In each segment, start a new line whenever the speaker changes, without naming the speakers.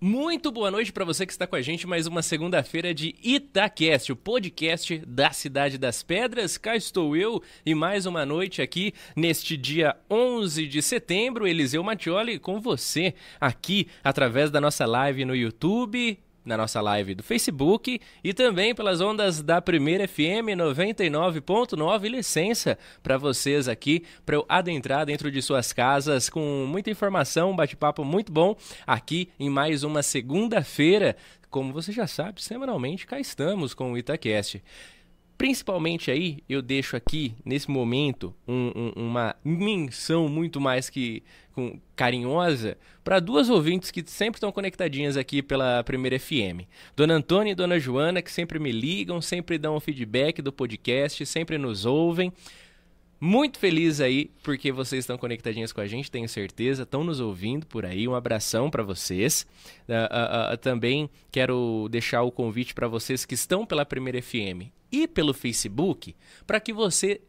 Muito boa noite para você que está com a gente mais uma segunda-feira de Itacast, o podcast da Cidade das Pedras. Cá estou eu e mais uma noite aqui neste dia 11 de setembro, Eliseu Mattioli com você aqui através da nossa live no YouTube, na nossa live do Facebook e também pelas ondas da Primeira FM 99.9. Licença para vocês aqui, para eu adentrar dentro de suas casas com muita informação, um bate-papo muito bom aqui em mais uma segunda-feira. Como você já sabe, semanalmente cá estamos com o Itacast. Principalmente aí, eu deixo aqui, nesse momento, um, um, uma menção muito mais que com, carinhosa para duas ouvintes que sempre estão conectadinhas aqui pela Primeira FM. Dona Antônia e Dona Joana, que sempre me ligam, sempre dão feedback do podcast, sempre nos ouvem. Muito feliz aí porque vocês estão conectadinhas com a gente, tenho certeza, estão nos ouvindo por aí. Um abração para vocês. Uh, uh, uh, também quero deixar o convite para vocês que estão pela Primeira FM e pelo Facebook para que você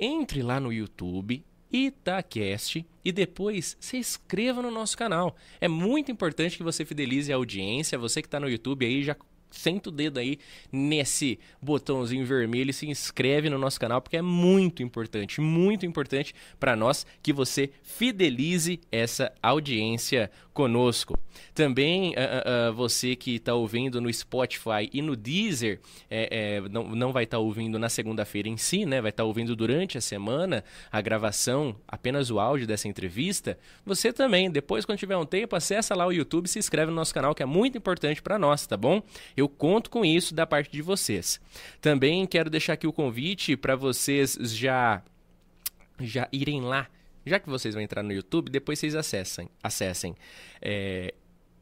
entre lá no YouTube, Itacast e depois se inscreva no nosso canal. É muito importante que você fidelize a audiência. Você que está no YouTube aí já senta o dedo aí nesse botãozinho vermelho e se inscreve no nosso canal, porque é muito importante, muito importante para nós que você fidelize essa audiência conosco. Também uh, uh, você que está ouvindo no Spotify e no Deezer, é, é, não, não vai estar tá ouvindo na segunda-feira em si, né? Vai estar tá ouvindo durante a semana a gravação, apenas o áudio dessa entrevista. Você também, depois quando tiver um tempo, acessa lá o YouTube e se inscreve no nosso canal, que é muito importante para nós, tá bom? Eu conto com isso da parte de vocês. Também quero deixar aqui o convite para vocês já já irem lá já que vocês vão entrar no YouTube, depois vocês acessem, acessem é,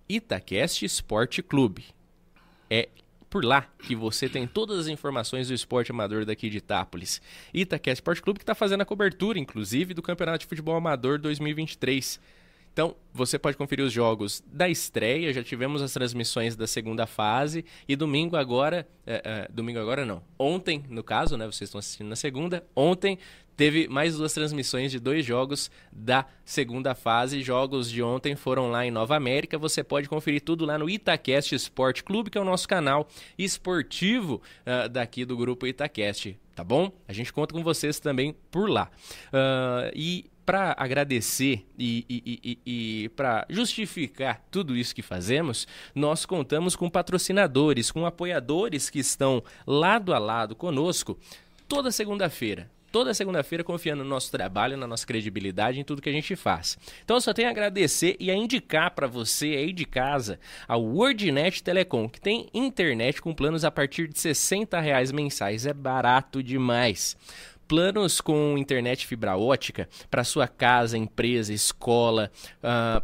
Itacast Esporte Clube. É por lá que você tem todas as informações do esporte amador daqui de Itápolis. Itacast Esporte Clube que está fazendo a cobertura, inclusive, do Campeonato de Futebol Amador 2023. Então, você pode conferir os jogos da estreia, já tivemos as transmissões da segunda fase e domingo agora, é, é, domingo agora não, ontem no caso, né, vocês estão assistindo na segunda, ontem teve mais duas transmissões de dois jogos da segunda fase. Jogos de ontem foram lá em Nova América. Você pode conferir tudo lá no Itacast Sport Clube, que é o nosso canal esportivo uh, daqui do grupo Itacast. Tá bom? A gente conta com vocês também por lá. Uh, e para agradecer e, e, e, e para justificar tudo isso que fazemos, nós contamos com patrocinadores, com apoiadores que estão lado a lado conosco toda segunda-feira toda segunda-feira confiando no nosso trabalho, na nossa credibilidade, em tudo que a gente faz. Então eu só tenho a agradecer e a indicar para você aí de casa a WordNet Telecom, que tem internet com planos a partir de 60 reais mensais. É barato demais planos com internet fibra ótica para sua casa, empresa, escola, uh,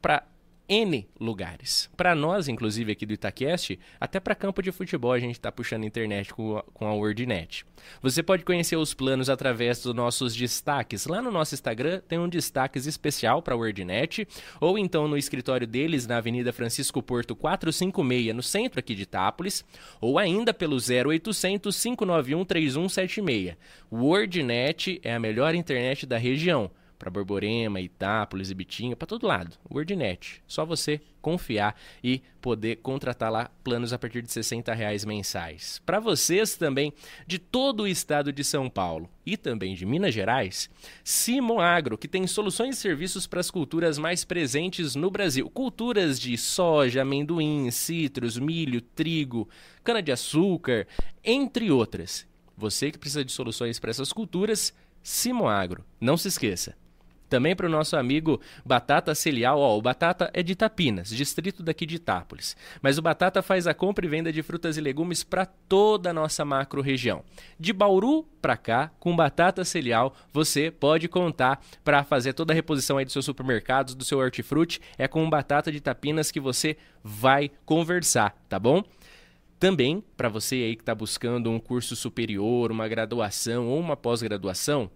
para N lugares. Para nós, inclusive aqui do Itaquest, até para campo de futebol a gente está puxando internet com a, com a WordNet. Você pode conhecer os planos através dos nossos destaques. Lá no nosso Instagram tem um destaques especial para a WordNet, ou então no escritório deles na Avenida Francisco Porto 456, no centro aqui de Itápolis, ou ainda pelo 0800 591 3176. WordNet é a melhor internet da região para Borborema, Itápolis, Ibitinga, para todo lado. WordNet. Só você confiar e poder contratar lá planos a partir de 60 reais mensais. Para vocês também de todo o estado de São Paulo e também de Minas Gerais, Simon Agro, que tem soluções e serviços para as culturas mais presentes no Brasil. Culturas de soja, amendoim, citros, milho, trigo, cana-de-açúcar, entre outras. Você que precisa de soluções para essas culturas, Simo Agro. Não se esqueça, também para o nosso amigo Batata Celial, ó, o Batata é de Tapinas, distrito daqui de Itápolis. Mas o Batata faz a compra e venda de frutas e legumes para toda a nossa macro região. De Bauru para cá, com Batata Celial, você pode contar para fazer toda a reposição aí dos seus supermercados, do seu hortifruti. É com Batata de Tapinas que você vai conversar, tá bom? Também, para você aí que está buscando um curso superior, uma graduação ou uma pós-graduação,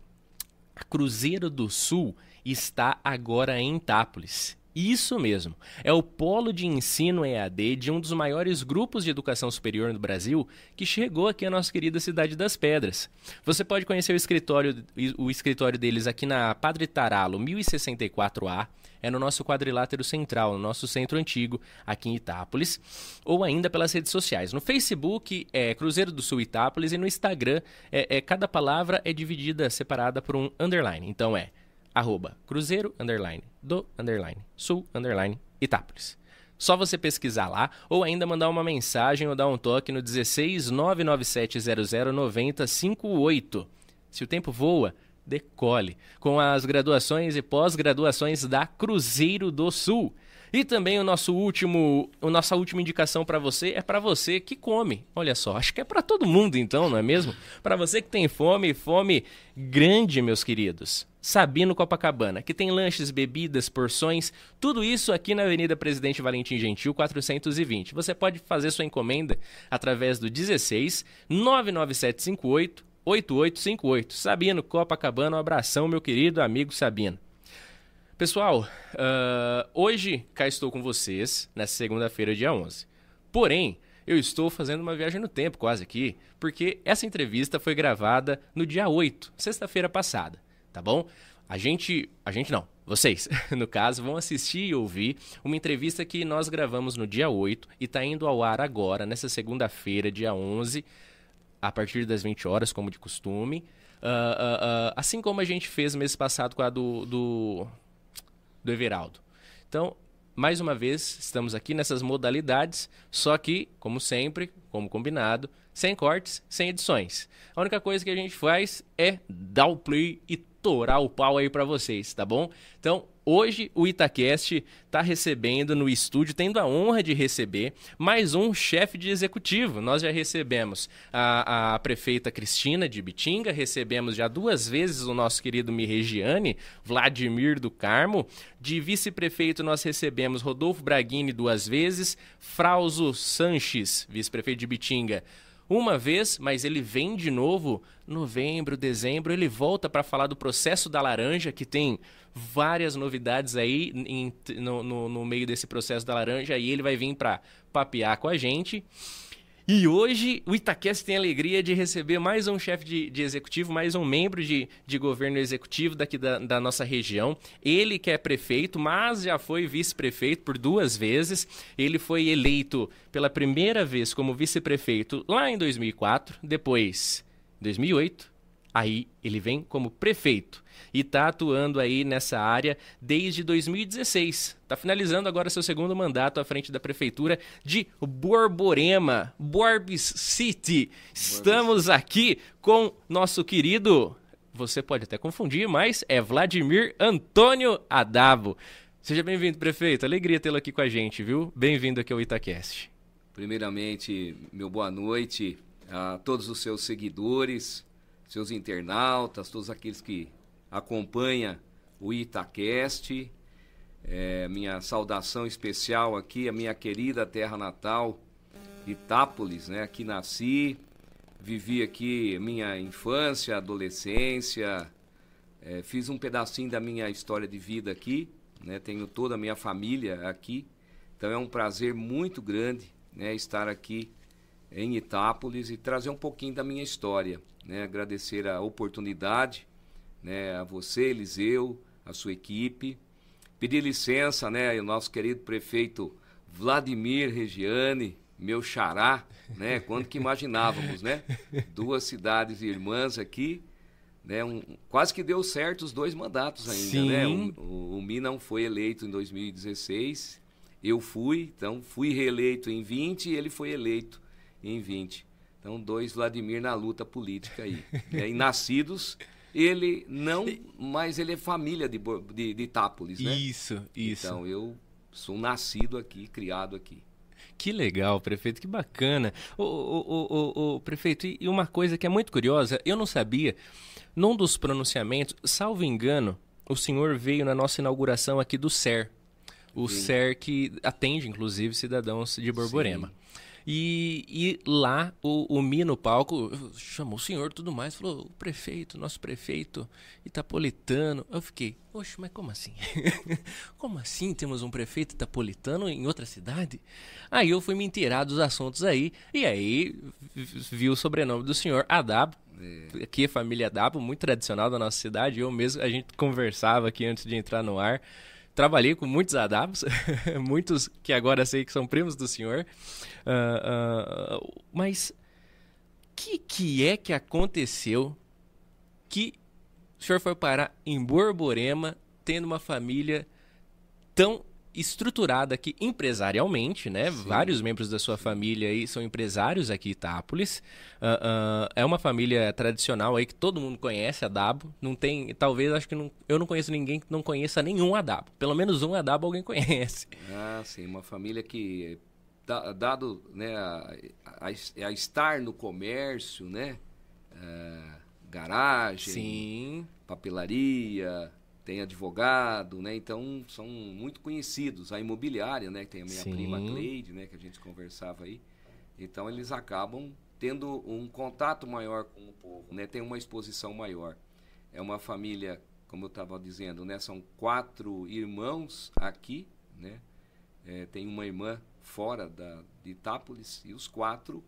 a Cruzeiro do Sul está agora em Itápolis. Isso mesmo. É o polo de ensino EAD de um dos maiores grupos de educação superior no Brasil que chegou aqui à nossa querida cidade das Pedras. Você pode conhecer o escritório, o escritório deles aqui na Padre Taralo 1064A, é no nosso quadrilátero central, no nosso centro antigo, aqui em Itápolis, ou ainda pelas redes sociais. No Facebook é Cruzeiro do Sul Itápolis e no Instagram é, é cada palavra é dividida, separada por um underline. Então é arroba cruzeiro, underline, do, underline, sul, underline, Itápolis. Só você pesquisar lá ou ainda mandar uma mensagem ou dar um toque no 16 99700 9058. Se o tempo voa, decole com as graduações e pós-graduações da Cruzeiro do Sul. E também o nosso último, a nossa última indicação para você é para você que come. Olha só, acho que é para todo mundo então, não é mesmo? Para você que tem fome, fome grande, meus queridos. Sabino Copacabana, que tem lanches, bebidas, porções, tudo isso aqui na Avenida Presidente Valentim Gentil 420. Você pode fazer sua encomenda através do 16 99758 8858. Sabino Copacabana, um abração, meu querido amigo Sabino. Pessoal, uh, hoje cá estou com vocês, nessa segunda-feira, dia 11. Porém, eu estou fazendo uma viagem no tempo quase aqui, porque essa entrevista foi gravada no dia 8, sexta-feira passada, tá bom? A gente, a gente não, vocês, no caso, vão assistir e ouvir uma entrevista que nós gravamos no dia 8 e está indo ao ar agora, nessa segunda-feira, dia 11, a partir das 20 horas, como de costume. Uh, uh, uh, assim como a gente fez mês passado com a do, do do Everaldo. Então, mais uma vez, estamos aqui nessas modalidades, só que, como sempre, como combinado, sem cortes, sem edições. A única coisa que a gente faz é dar o play e torar o pau aí para vocês, tá bom? Então, Hoje o Itacast está recebendo no estúdio, tendo a honra de receber mais um chefe de executivo. Nós já recebemos a, a, prefeita Cristina de Bitinga, recebemos já duas vezes o nosso querido Mirregiane, Vladimir do Carmo. De vice-prefeito nós recebemos Rodolfo Braghini duas vezes, Frauso Sanches, vice-prefeito de Bitinga, uma vez, mas ele vem de novo novembro, dezembro, ele volta para falar do processo da laranja, que tem várias novidades aí em, no, no, no, meio desse processo da laranja, e ele vai vir para papear com a gente. E hoje o Itaquest tem a alegria de receber mais um chefe de, de, executivo, mais um membro de, de governo executivo daqui da, da, nossa região. Ele que é prefeito, mas já foi vice-prefeito por duas vezes. Ele foi eleito pela primeira vez como vice-prefeito lá em 2004, depois 2008, aí ele vem como prefeito e está atuando aí nessa área desde 2016. Está finalizando agora seu segundo mandato à frente da prefeitura de Borborema, Borbs City. Estamos aqui com nosso querido, você pode até confundir, mas é Vladimir Antônio Adavo. Seja bem-vindo, prefeito. Alegria tê-lo aqui com a gente, viu? Bem-vindo aqui ao Itacast.
Primeiramente, meu boa noite a todos os seus seguidores, seus internautas, todos aqueles que acompanha o Itacast. É, minha saudação especial aqui, a minha querida terra natal, Itápolis, né? Aqui nasci, vivi aqui minha infância, adolescência, é, fiz um pedacinho da minha história de vida aqui, né? Tenho toda a minha família aqui, então é um prazer muito grande, né? Estar aqui em Itápolis e trazer um pouquinho da minha história, né? Agradecer a oportunidade né, a você, Eliseu, a sua equipe. Pedir licença, né, o nosso querido prefeito Vladimir Regiane, meu xará, né, quando que imaginávamos, né? Duas cidades irmãs aqui, né, um, quase que deu certo os dois mandatos ainda, Sim. né? O, o, o Mi não foi eleito em 2016, eu fui, então fui reeleito em 20 e ele foi eleito em 20. Então, dois Vladimir na luta política aí. e nascidos ele não, mas ele é família de, de, de Itápolis, né?
Isso, isso.
Então, eu sou nascido aqui, criado aqui.
Que legal, prefeito, que bacana. O, o, o, prefeito, e uma coisa que é muito curiosa, eu não sabia, num dos pronunciamentos, salvo engano, o senhor veio na nossa inauguração aqui do SER. o Sim. que atende, inclusive, cidadãos de Borborema. Sim. E, e lá o, o Mi no palco chamou o senhor tudo mais, falou: o prefeito, nosso prefeito itapolitano. Eu fiquei, oxe, mas como assim? como assim temos um prefeito itapolitano em outra cidade? Aí eu fui me inteirar dos assuntos aí, e aí vi o sobrenome do senhor Adab. É. Aqui família Adabo, muito tradicional da nossa cidade. Eu mesmo, a gente conversava aqui antes de entrar no ar trabalhei com muitos adabos, muitos que agora sei que são primos do senhor. Uh, uh, mas que que é que aconteceu que o senhor foi parar em Borborema, tendo uma família tão estruturada aqui empresarialmente, né? Sim. Vários membros da sua família aí são empresários aqui em Itápolis. Uh, uh, é uma família tradicional aí que todo mundo conhece, a Dabo. Não tem, talvez, acho que não, eu não conheço ninguém que não conheça nenhum Adabo. Pelo menos um Adabo alguém conhece.
Ah, sim, uma família que dado né, a, a, a estar no comércio, né? Uh, garagem,
sim.
papelaria, tem advogado, né? Então são muito conhecidos. A imobiliária, né? Tem a minha Sim. prima Cleide, né? Que a gente conversava aí. Então eles acabam tendo um contato maior com o povo, né? Tem uma exposição maior. É uma família, como eu estava dizendo, né? São quatro irmãos aqui, né? É, tem uma irmã fora da, de Itápolis e os quatro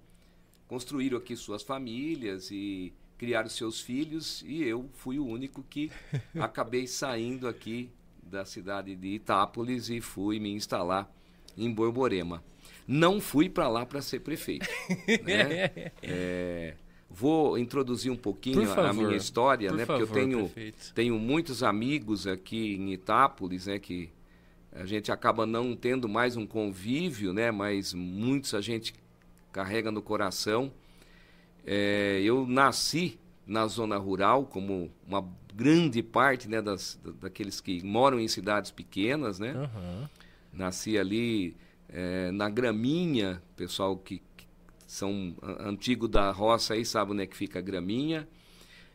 construíram aqui suas famílias e criaram seus filhos e eu fui o único que acabei saindo aqui da cidade de Itápolis e fui me instalar em Borborema. Não fui para lá para ser prefeito. né? é, vou introduzir um pouquinho favor, a minha história, né? Favor, porque eu tenho, tenho muitos amigos aqui em Itápolis, né? Que a gente acaba não tendo mais um convívio, né? Mas muitos a gente carrega no coração. É, eu nasci na zona rural, como uma grande parte né, das, daqueles que moram em cidades pequenas, né? Uhum. Nasci ali é, na Graminha, pessoal que, que são antigo da roça aí sabe onde é que fica a Graminha.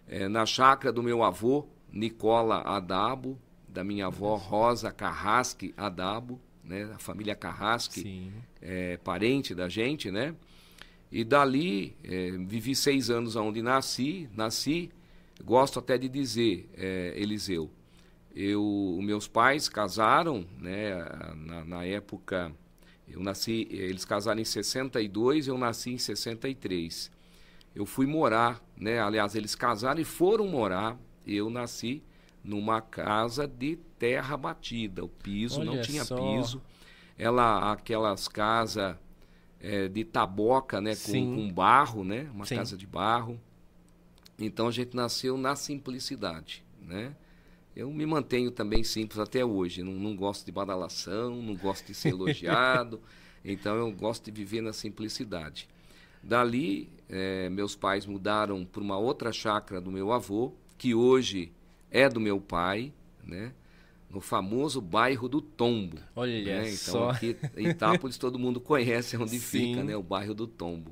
É, na chácara do meu avô, Nicola Adabo, da minha avó Rosa Carrasque Adabo, né? A família Carrasque, é, parente da gente, né? E dali, é, vivi seis anos onde nasci, nasci, gosto até de dizer, é, Eliseu, eu, meus pais casaram, né, na, na, época, eu nasci, eles casaram em 62, eu nasci em 63. Eu fui morar, né, aliás, eles casaram e foram morar, eu nasci numa casa de terra batida, o piso Olha não tinha só. piso, ela, aquelas casas é, de taboca, né? Com, com, barro, né? Uma Sim. casa de barro. Então a gente nasceu na simplicidade, né? Eu me mantenho também simples até hoje. Não, não gosto de badalação, não gosto de ser elogiado. então eu gosto de viver na simplicidade. Dali, é, meus pais mudaram para uma outra chácara do meu avô, que hoje é do meu pai, né? No famoso bairro do Tombo.
Olha
né? Então
só.
aqui em Itápolis todo mundo conhece onde Sim. fica, né? O bairro do Tombo.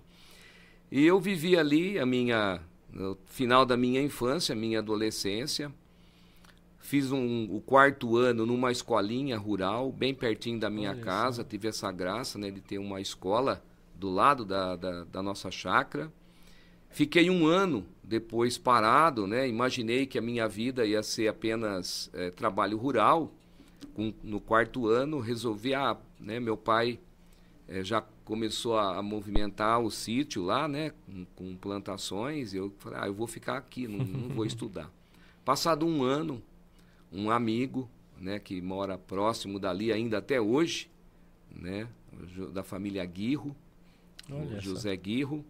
E eu vivi ali a minha no final da minha infância, minha adolescência. Fiz um, o quarto ano numa escolinha rural, bem pertinho da minha Olha casa. Só. Tive essa graça né, de ter uma escola do lado da, da, da nossa chácara. Fiquei um ano depois parado, né? Imaginei que a minha vida ia ser apenas é, trabalho rural. Com, no quarto ano, resolvi, ah, né? Meu pai é, já começou a, a, movimentar o sítio lá, né? Com, com, plantações. Eu falei, ah, eu vou ficar aqui, não, não vou estudar. Passado um ano, um amigo, né? Que mora próximo dali ainda até hoje, né? Da família Aguirro, José Guirro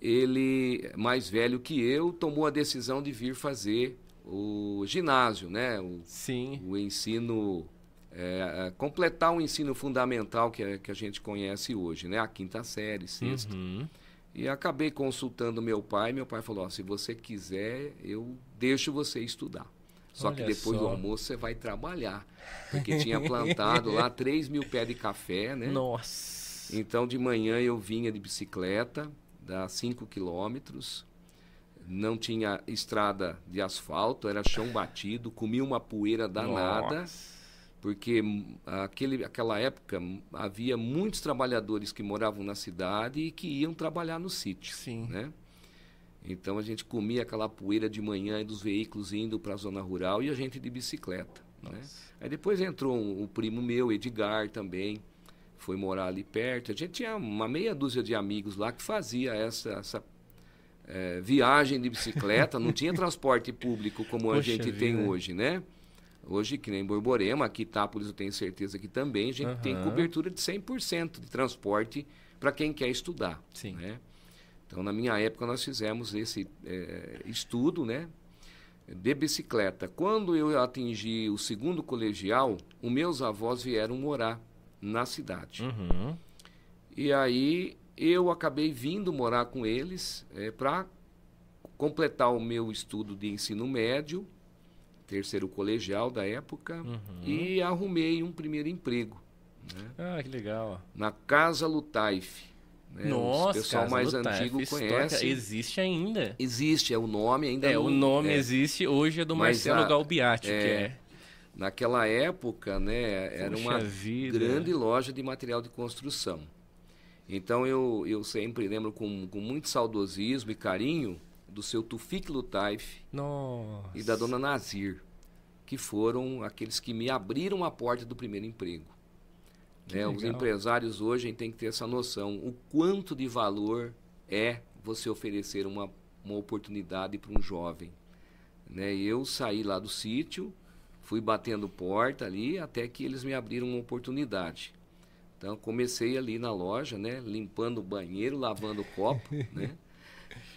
ele, mais velho que eu, tomou a decisão de vir fazer o ginásio, né? O,
Sim.
O ensino, é, é, completar o ensino fundamental que, é, que a gente conhece hoje, né? A quinta série, sexta. Uhum. E acabei consultando meu pai. Meu pai falou: oh, se você quiser, eu deixo você estudar. Só Olha que depois só. do almoço você vai trabalhar. Porque tinha plantado lá 3 mil pés de café, né?
Nossa!
Então de manhã eu vinha de bicicleta, dá 5 quilômetros. Não tinha estrada de asfalto, era chão batido, comia uma poeira danada. Nossa. porque aquele, aquela época havia muitos trabalhadores que moravam na cidade e que iam trabalhar no sítio.
Sim.
Né? Então a gente comia aquela poeira de manhã dos veículos indo para a zona rural e a gente de bicicleta. Né? Aí depois entrou um, um, primo meu, Edgar, também, foi morar ali perto. A gente tinha uma meia dúzia de amigos lá que fazia essa, essa é, viagem de bicicleta, não tinha transporte público como Poxa a gente vida. tem hoje, né? Hoje, que nem Borborema, aqui Itápolis eu tenho certeza que também, a gente uhum. tem cobertura de 100% de transporte para quem quer estudar.
Sim.
Né? Então, na minha época, nós fizemos esse é, estudo né, de bicicleta. Quando eu atingi o segundo colegial, os meus avós vieram morar na cidade.
Uhum.
E aí eu acabei vindo morar com eles é, para completar o meu estudo de ensino médio, terceiro colegial da época, uhum. e arrumei um primeiro emprego. Né?
Ah, que legal.
Na Casa Lutaif.
Né? Nossa, o
pessoal
Casa
mais antigo conhece.
Existe ainda.
Existe, é o nome ainda.
É,
não,
o nome é. existe, hoje é do Marcelo a, Galbiati,
é,
que é.
Naquela época, né, era
Puxa
uma
vida.
grande loja de material de construção. Então eu, eu sempre lembro com, com muito saudosismo e carinho do seu Tufik Lutaif
Nossa.
e da dona Nazir, que foram aqueles que me abriram a porta do primeiro emprego. Né? Os empresários hoje têm que ter essa noção, o quanto de valor é você oferecer uma, uma oportunidade para um jovem. Né? Eu saí lá do sítio, fui batendo porta ali, até que eles me abriram uma oportunidade. Então comecei ali na loja, né, limpando o banheiro, lavando o copo, né?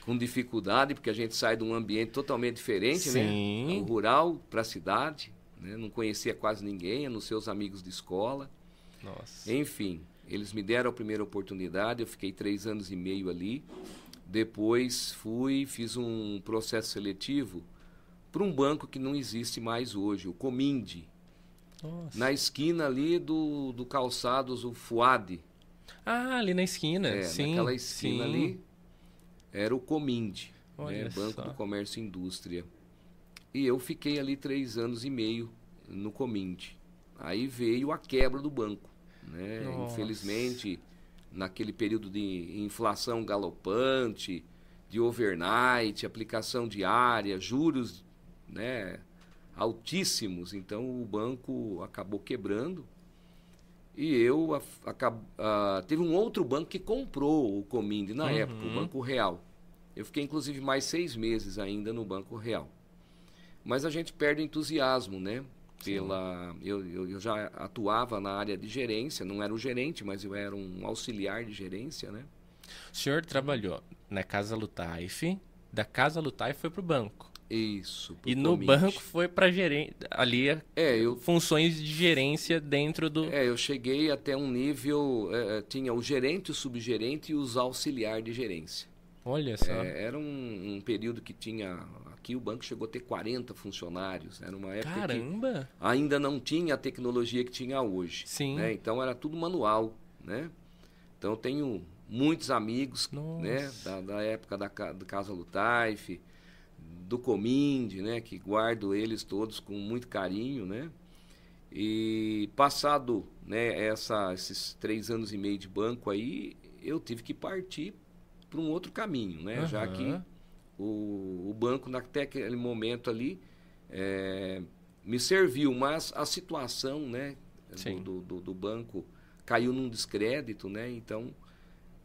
Com dificuldade, porque a gente sai de um ambiente totalmente diferente,
Sim.
né? O rural para a cidade, né? Não conhecia quase ninguém, nos seus amigos de escola.
Nossa.
Enfim, eles me deram a primeira oportunidade, eu fiquei três anos e meio ali. Depois fui, fiz um processo seletivo para um banco que não existe mais hoje, o Cominde.
Nossa.
Na esquina ali do, do calçados, o Fuad.
Ah, ali na esquina,
é,
sim.
Naquela esquina
sim.
ali era o Cominde, né? Banco
só.
do Comércio e Indústria. E eu fiquei ali três anos e meio no Cominde. Aí veio a quebra do banco. Né? Infelizmente, naquele período de inflação galopante, de overnight, aplicação diária, juros né, altíssimos, então o banco acabou quebrando. E eu a, acab, a, teve um outro banco que comprou o Cominde na
Uhum.
época, o Banco Real. Eu fiquei inclusive mais seis meses ainda no Banco Real. Mas a gente perde o entusiasmo, né? Pela, eu, eu, eu já atuava na área de gerência, não era o gerente, mas eu era um auxiliar de gerência, né?
O senhor trabalhou na Casa Lutaif, da Casa Lutaif foi pro banco.
Isso.
E no banco foi para gerente, ali
É, eu,
funções de gerência dentro do
é, eu cheguei até um nível, é, é, tinha o gerente, o subgerente e os auxiliar de gerência.
Olha só.
É, era um, um período que tinha, aqui o banco chegou a ter 40 funcionários, era uma época que
Caramba.
ainda não tinha a tecnologia que tinha hoje.
Sim.
né? Então era tudo manual, né? Então eu tenho muitos amigos, né?
Nossa.
Da, da época da, do Casa Lutaif, do Cominde, né? Que guardo eles todos com muito carinho, né? E passado, né? Essa, esses três anos e meio de banco aí, eu tive que partir para um outro caminho, né? Já
Aham.
que o, o banco, até aquele momento ali, é, me serviu, mas a situação né, do, do, do banco caiu num descrédito, né? Então,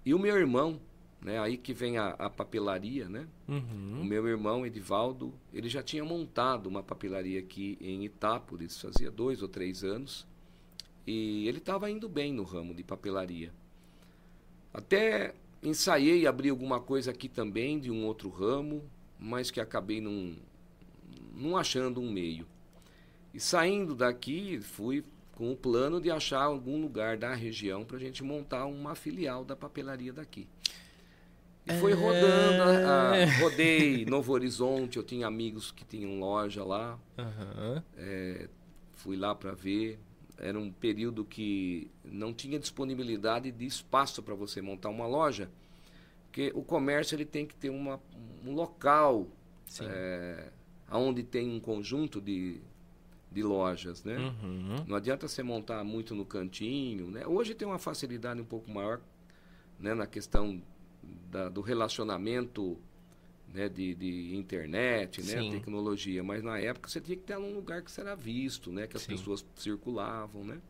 e o meu irmão, né? Aí que vem a, a papelaria, né? O
Uhum.
meu irmão, Edivaldo, ele já tinha montado uma papelaria aqui em Itápolis, fazia dois ou três anos, e ele estava indo bem no ramo de papelaria. Até ensaiei abrir alguma coisa aqui também de um outro ramo, mas que acabei não, não achando um meio. E saindo daqui, fui com o plano de achar algum lugar da região para a gente montar uma filial da papelaria daqui. E foi rodando, a- a-
É.
rodei Novo Horizonte, eu tinha amigos que tinham loja lá,
Aham.
fui lá para ver. Era um período que não tinha disponibilidade de espaço para você montar uma loja, porque o comércio ele tem que ter uma, um local é, onde tem um conjunto de, de lojas, né?
Uhum.
Não adianta você montar muito no cantinho, né? Hoje tem uma facilidade um pouco maior, né, na questão da, do relacionamento, né, de, de internet, né,
Sim.
tecnologia. Mas na época você tinha que ter um lugar que você era visto, né, que as
Sim.
pessoas circulavam, né?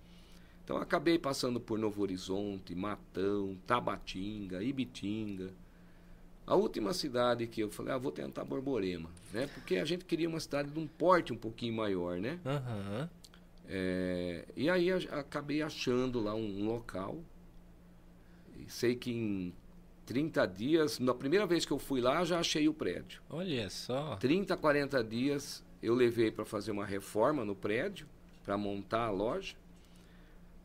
Então acabei passando por Novo Horizonte, Matão, Tabatinga, Ibitinga. A última cidade que eu falei, ah, vou tentar Borborema, né? Porque a gente queria uma cidade de um porte um pouquinho maior, né?
Aham.
É, e aí acabei achando lá um, um local. Sei que em 30 dias, na primeira vez que eu fui lá, já achei o prédio.
Olha só.
30, 40 dias eu levei para fazer uma reforma no prédio, para montar a loja.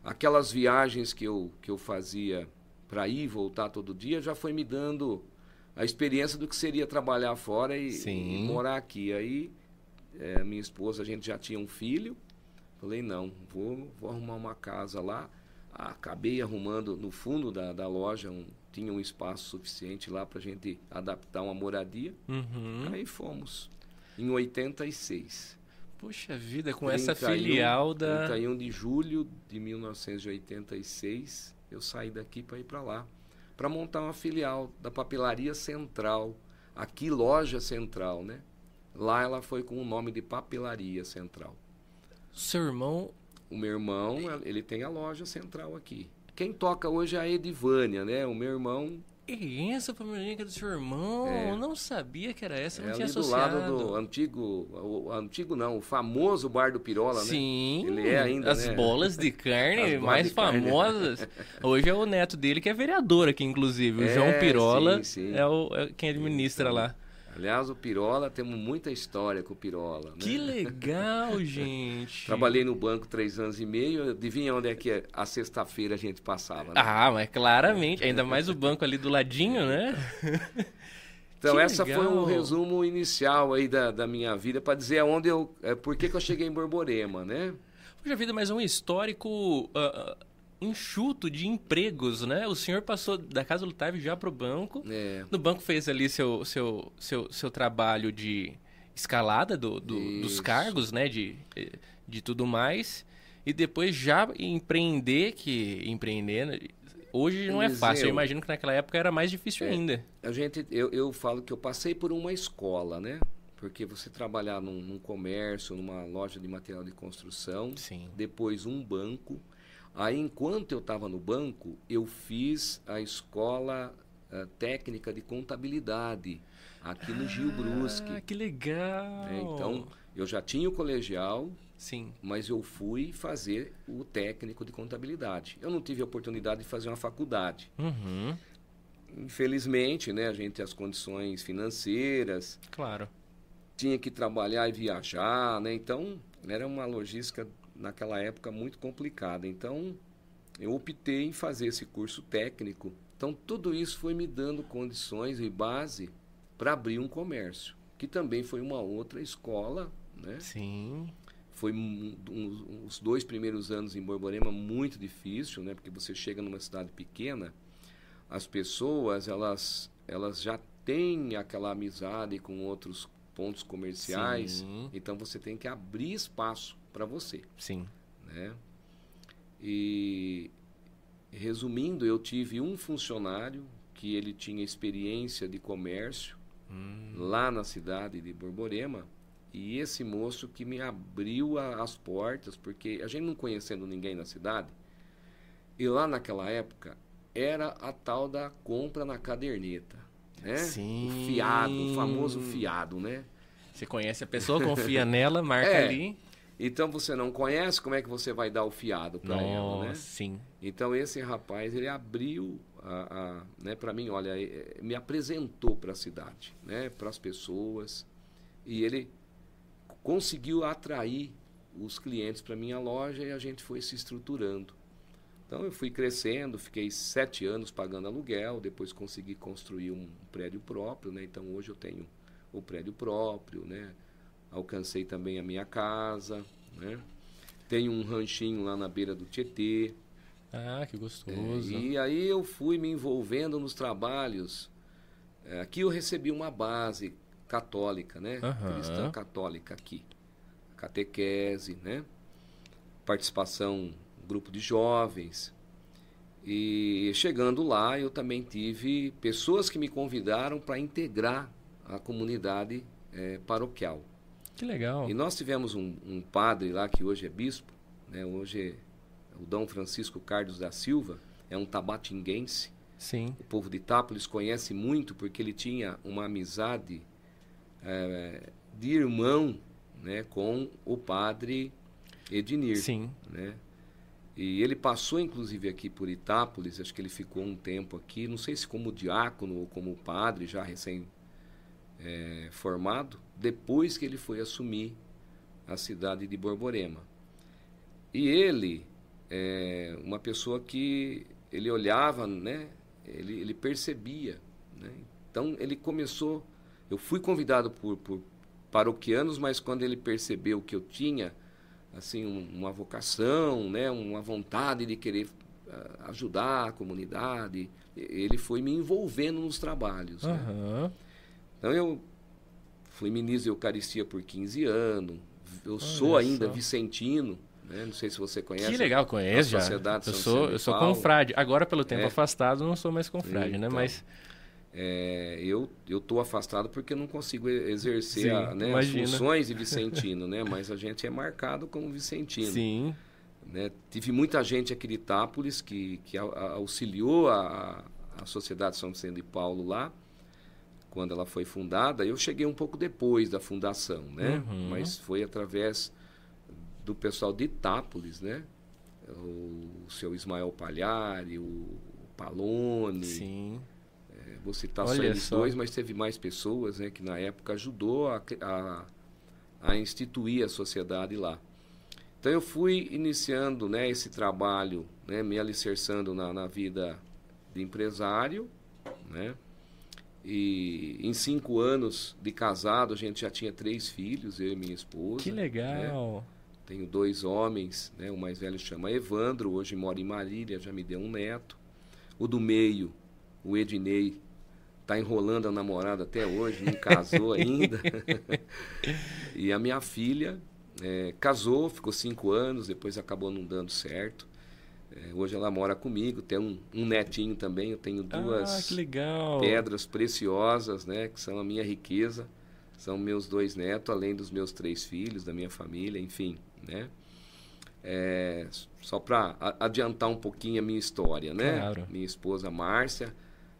Aquelas viagens que eu, que eu fazia para ir e voltar todo dia já foi me dando a experiência do que seria trabalhar fora e, e morar aqui. Aí, é, minha esposa, a gente já tinha um filho. Falei, não, vou, vou arrumar uma casa lá. Acabei arrumando no fundo da, da loja, um, tinha um espaço suficiente lá para a gente adaptar uma moradia.
Uhum.
Aí fomos. Em 86.
Puxa vida, com essa
31,
filial da.
31 de julho de 1986, eu saí daqui para ir para lá. Para montar uma filial da Papelaria Central. Aqui, Loja Central, né? Lá ela foi com o nome de Papelaria Central.
Seu irmão.
O meu irmão, ele tem a loja central aqui. Quem toca hoje é a Edivânia, né? O meu irmão
E essa família é do seu irmão?
É.
Eu não sabia que era essa, eu
é
não tinha
ali do
associado.
lado do antigo, o, antigo não, o famoso Bar do Pirola, né?
Sim,
Ele é ainda,
as
né?
bolas de carne
bolas
mais
de carne.
famosas. Hoje é o neto dele que é vereador aqui, inclusive. O
É,
João Pirola
sim, sim.
É, o, é quem administra
Então,
lá.
Aliás, o Pirola, temos muita história com o Pirola. Né?
Que legal, gente.
Trabalhei no banco três anos e meio. Adivinha onde é que é? a sexta-feira a gente passava? Né?
Ah, mas claramente, ainda mais o banco ali do ladinho, né?
então,
que
essa foi um
legal.
resumo inicial aí da, da minha vida para dizer aonde eu, é, por que, que eu cheguei em Borborema, né?
Puxa vida, mas um histórico ah, ah, enxuto de empregos, né? O senhor passou da casa do Otávio já pro banco.
É,
No banco fez ali seu, seu, seu, seu trabalho de escalada do, do- dos cargos, né? De, de tudo mais. E depois já empreender, que empreender né, hoje não é
Eliseu.
fácil. Eu imagino que naquela época era mais difícil
É.
ainda.
a gente, eu, eu falo que eu passei por uma escola, né? Porque você trabalhar num, num comércio, numa loja de material de construção,
Sim.
depois um banco. Aí, enquanto eu estava no banco, eu fiz a escola eh, técnica de contabilidade aqui no Gil Brusque.
Ah, que legal.
né? Então, eu já tinha o colegial,
Sim.
mas eu fui fazer o técnico de contabilidade. Eu não tive a oportunidade de fazer uma faculdade.
Uhum,
Infelizmente, né, a gente as condições financeiras,
claro.
tinha que trabalhar e viajar, né? Então, era uma logística naquela época muito complicada. Então, eu optei em fazer esse curso técnico. Então, tudo isso foi me dando condições e base para abrir um comércio, que também foi uma outra escola, né?
Sim.
Foi um, um, os dois primeiros anos em Borborema muito difícil, né? Porque você chega numa cidade pequena, as pessoas elas elas já têm aquela amizade com outros pontos comerciais,
Sim.
então você tem que abrir espaço para você,
Sim.
né? E resumindo, eu tive um funcionário que ele tinha experiência de comércio
Hum,
lá na cidade de Borborema. E esse moço que me abriu a- as portas, porque a gente não conhecendo ninguém na cidade, e lá naquela época era a tal da compra na caderneta, né?
Sim.
O fiado, o famoso fiado, né?
Você conhece a pessoa, confia nela, marca
É.
ali.
Então você não conhece, como é que você vai dar o fiado para ela, né?
Sim.
Então esse rapaz ele abriu a, a, né, para mim, olha, eh, me apresentou para a cidade, né, para as pessoas e ele conseguiu atrair os clientes para minha loja e a gente foi se estruturando. Então eu fui crescendo, fiquei sete anos pagando aluguel, depois consegui construir um prédio próprio, né? Então hoje eu tenho o prédio próprio, né? Alcancei também a minha casa, né? Tenho um ranchinho lá na beira do Tietê.
Ah, que
É,
gostoso.
e aí eu fui me envolvendo nos trabalhos. É, aqui eu recebi uma base católica, né?
Aham.
Cristã católica aqui. catequese, né? participação grupo de jovens. E chegando lá, eu também tive pessoas que me convidaram para integrar a comunidade é, paroquial.
Que legal.
E nós tivemos um, um, padre lá que hoje é bispo, né? hoje é o Dom Francisco Carlos da Silva, é um tabatinguense.
Sim.
O povo de Itápolis conhece muito porque ele tinha uma amizade é, de irmão né, com o padre Ednir.
Sim.
Né? E ele passou, inclusive, aqui por Itápolis, acho que ele ficou um tempo aqui, não sei se como diácono ou como padre, já recém-formado, é, depois que ele foi assumir a cidade de Borborema. E ele, é uma pessoa que ele olhava, né? ele, ele percebia. Né? Então, ele começou. Eu fui convidado por, por paroquianos, mas quando ele percebeu que eu tinha assim uma vocação, né, uma vontade de querer uh, ajudar a comunidade. Ele foi me envolvendo nos trabalhos. Uhum. Né? Então eu fui ministro de Eucaristia por 15 anos. Eu Olha sou ainda só. vicentino. Né? Não sei se você conhece.
Que legal, conheço já. Eu sou, eu sou confrade. Agora, pelo tempo é. afastado, não sou mais confrade, né? então, né? Mas
é, eu eu estou afastado porque não consigo exercer Sim, a, né, as funções de vicentino, né? Mas a gente é marcado como vicentino.
Sim.
Né? Tive muita gente aqui de Itápolis que, que auxiliou a, a Sociedade São Vicente de Paulo lá, quando ela foi fundada. Eu cheguei um pouco depois da fundação, né? Uhum. Mas foi através do pessoal de Itápolis, né? O, o seu Ismael Palhari, o Palone.
Sim
vou citar Olha só eles só. dois, mas teve mais pessoas né, que na época ajudou a, a, a instituir a sociedade lá. Então eu fui iniciando né, esse trabalho, né, me alicerçando na, na vida de empresário, né? E em cinco anos de casado, a gente já tinha três filhos, eu e minha esposa.
Que legal!
Né? Tenho dois homens, né? o mais velho chama Evandro, hoje mora em Marília, já me deu um neto. O do meio, o Ednei, Está enrolando a namorada até hoje, não casou ainda. e a minha filha é, casou, ficou cinco anos, depois acabou não dando certo. É, hoje ela mora comigo, tem um, um, netinho também. Eu tenho duas
ah,
pedras preciosas, né, que são a minha riqueza. São meus dois netos, além dos meus três filhos, da minha família, enfim, né? É, só para adiantar um pouquinho a minha história, né?
Claro.
Minha esposa Márcia,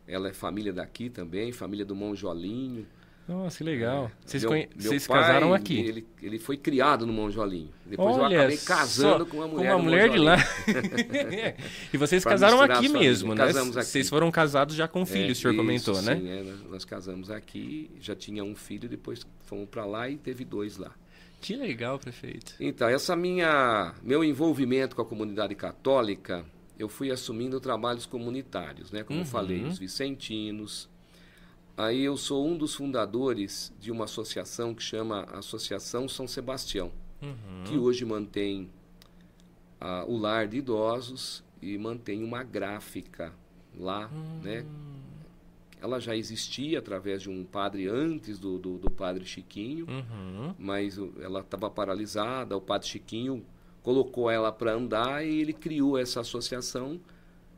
ela é família daqui também, família do Monjolinho.
Nossa, que legal. É, vocês, meu, conhe... meu Vocês pai, casaram aqui?
Ele, ele foi criado no Monjolinho. Depois Olha, eu acabei casando com uma mulher,
com uma mulher de lá. e vocês casaram aqui mesmo, né?
Casamos aqui.
Vocês foram casados já com filhos, é, o senhor isso, comentou,
sim,
né?
Sim, é, nós casamos aqui, já tinha um filho, depois fomos para lá e teve dois lá.
Que legal, prefeito.
Então, essa minha meu envolvimento com a comunidade católica eu fui assumindo trabalhos comunitários, né? Como uhum. eu falei, os vicentinos. Aí eu sou um dos fundadores de uma associação que chama Associação São Sebastião, uhum. que hoje mantém o lar de idosos e mantém uma gráfica lá, uhum. né? Ela já existia através de um padre antes do, do, do padre Chiquinho,
uhum.
mas ela estava paralisada. O padre Chiquinho colocou ela para andar e ele criou essa associação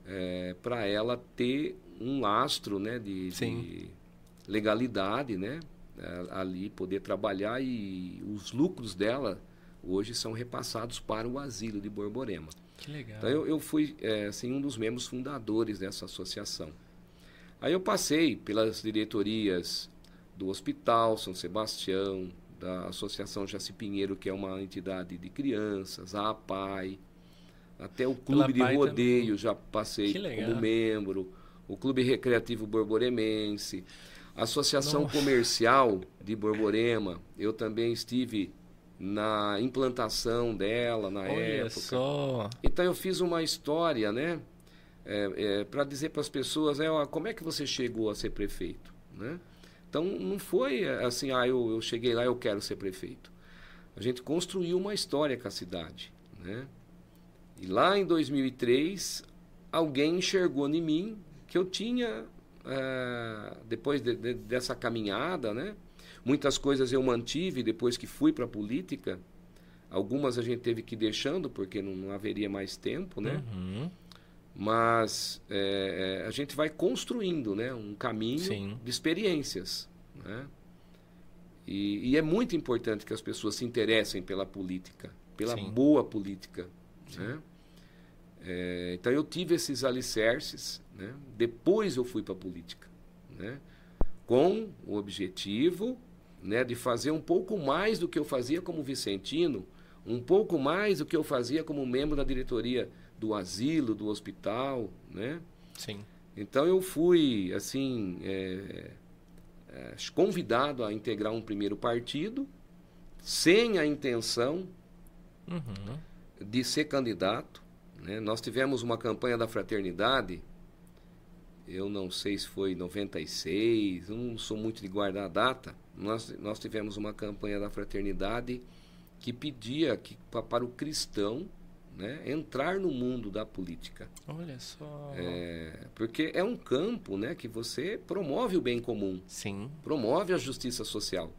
é, para ela ter um lastro né, de, de legalidade, né? É, ali poder trabalhar e os lucros dela hoje são repassados para o asilo de Borborema.
Que legal.
Então eu, eu fui é, assim, um dos membros fundadores dessa associação. Aí eu passei pelas diretorias do Hospital São Sebastião, da Associação Jaci Pinheiro, que é uma entidade de crianças, a APAI, até o Clube Pela de Rodeio também. já passei como membro, o Clube Recreativo Borboremense, Associação Nossa. Comercial de Borborema, eu também estive na implantação dela na
Olha
época.
Só.
Então eu fiz uma história, né? É, é, para dizer para as pessoas é, ó, como é que você chegou a ser prefeito, né? Então não foi assim, ah, eu, eu cheguei lá, eu quero ser prefeito. A gente construiu uma história com a cidade, né? E lá em 2003, alguém enxergou em mim que eu tinha, é, depois de, de, dessa caminhada, né? Muitas coisas eu mantive depois que fui para a política, Algumas a gente teve que ir deixando porque não, não haveria mais tempo, né?
Uhum.
Mas é, é, a gente vai construindo, né? Um caminho
Sim.
de experiências, né? E, e é muito importante que as pessoas se interessem pela política, pela
Sim.
boa política, né? É, então eu tive esses alicerces, né? Depois eu fui para a política, né? Com o objetivo, né, de fazer um pouco mais do que eu fazia como vicentino, um pouco mais do que eu fazia como membro da diretoria do asilo, do hospital, né?
Sim.
Então eu fui assim é, é, convidado a integrar um primeiro partido, sem a intenção
Uhum.
de ser candidato. né? Nós tivemos uma campanha da fraternidade, eu não sei se foi em 96, eu não sou muito de guardar a data. Nós, nós tivemos uma campanha da fraternidade que pedia que, pa- para o cristão né, entrar no mundo da política.
Olha só.
É, porque é um campo né, que você promove o bem comum,
Sim.
promove a justiça social.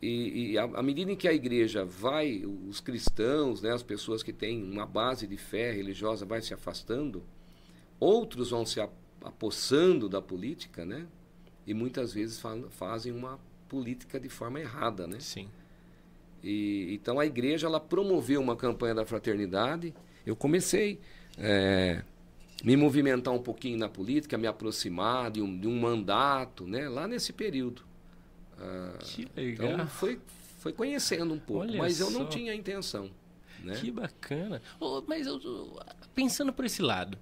E, e à medida em que a igreja vai, os cristãos, né, as pessoas que têm uma base de fé religiosa, vai se afastando, outros vão se apossando da política, né? E muitas vezes fa- fazem uma política de forma errada, né?
Sim.
E, então a igreja ela promoveu uma campanha da fraternidade. Eu comecei é, me movimentar um pouquinho na política, me aproximar de um, de um mandato, né? Lá nesse período. Ah,
Que legal.
então foi, foi conhecendo um pouco,
Olha
mas eu não
só.
tinha intenção. Né?
Que bacana. Ô, mas eu- pensando por esse lado,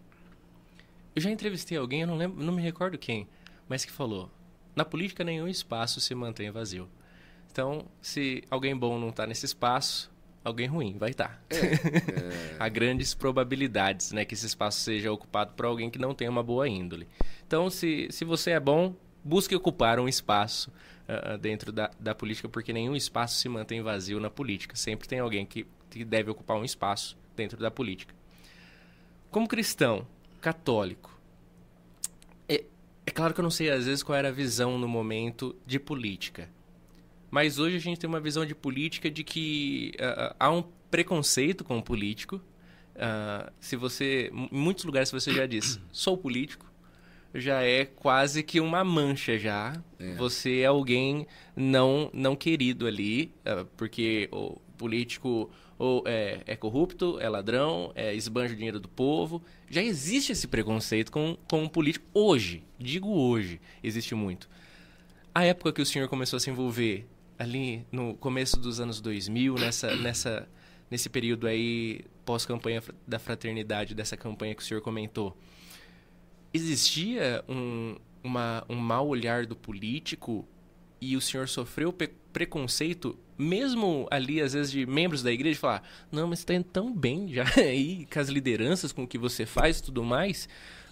eu já entrevistei alguém, eu não lembro, não me recordo quem, mas que falou: na política nenhum espaço se mantém vazio. Então, se alguém bom não está nesse espaço, alguém ruim vai estar. Há grandes probabilidades, né, que esse espaço seja ocupado por alguém que não tem uma boa índole. Então, se, se você é bom, busque ocupar um espaço ah, dentro da, da política, porque nenhum espaço se mantém vazio na política. Sempre tem alguém que, que deve ocupar um espaço dentro da política. Como cristão, católico, é, é claro que eu não sei às vezes qual era a visão no momento de política. Mas hoje a gente tem uma visão de política de que ah, há um preconceito com o político. Ah, se você, em muitos lugares você já diz, sou político, já é quase que uma mancha já.
É.
Você é alguém não não querido ali, porque o político ou é, é corrupto, é ladrão, é esbanja o dinheiro do povo. Já existe esse preconceito com, com o político hoje. Digo hoje, existe muito. A época que o senhor começou a se envolver, ali no começo dos anos 2000, nessa, nessa, nesse período aí, pós-campanha da fraternidade, dessa campanha que o senhor comentou, existia um, uma, um mau olhar do político e o senhor sofreu pe- preconceito, mesmo ali, às vezes, de membros da igreja, falar: não, mas está indo tão bem já aí, com as lideranças, com o que você faz e tudo mais,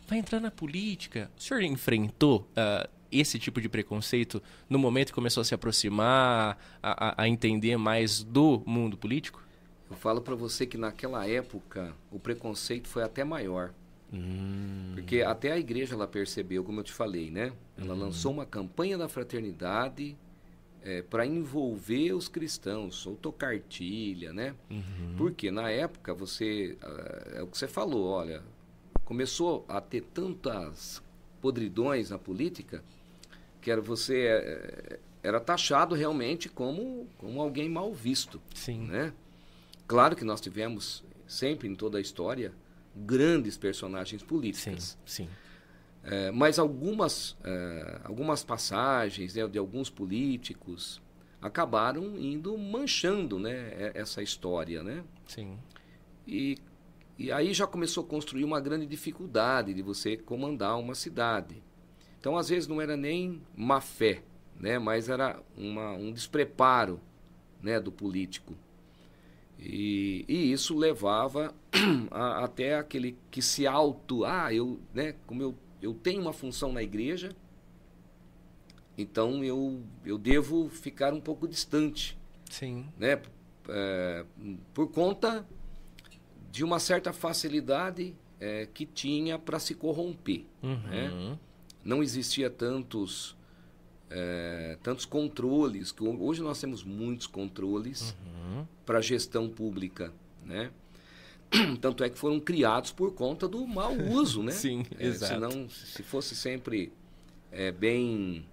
vai entrar na política. O senhor enfrentou ah, esse tipo de preconceito no momento que começou a se aproximar, a, a- a entender mais do mundo político?
Eu falo para você que naquela época o preconceito foi até maior. Porque até a igreja ela percebeu, como eu te falei, né? Ela lançou uma campanha da fraternidade para envolver os cristãos, soltou cartilha, né? Porque na época você, ah, é o que você falou, olha, começou a ter tantas podridões na política que era você eh, era taxado realmente como como alguém mal visto
Sim.
né? Claro que nós tivemos sempre em toda a história grandes personagens
Sim,
políticos,
sim.
É, mas algumas é, algumas passagens né, de alguns políticos acabaram indo manchando, né, e- essa história, né?
Sim.
E, e aí já começou a construir uma grande dificuldade de você comandar uma cidade. Então, às vezes, não era nem má fé, né? mas era uma, um despreparo né? do político. E, e isso levava a- até aquele que se auto... Ah, eu, né? como eu, eu tenho uma função na igreja, então eu, eu devo ficar um pouco distante
Sim.
né? É, por conta de uma certa facilidade é, que tinha para se corromper.
Uhum.
né? Não existia tantos é, tantos controles, que hoje nós temos muitos controles
Uhum.
para a gestão pública, né? Tanto é que foram criados por conta do mau uso, né?
Sim,
É,
exato.
Senão, se fosse sempre é, bem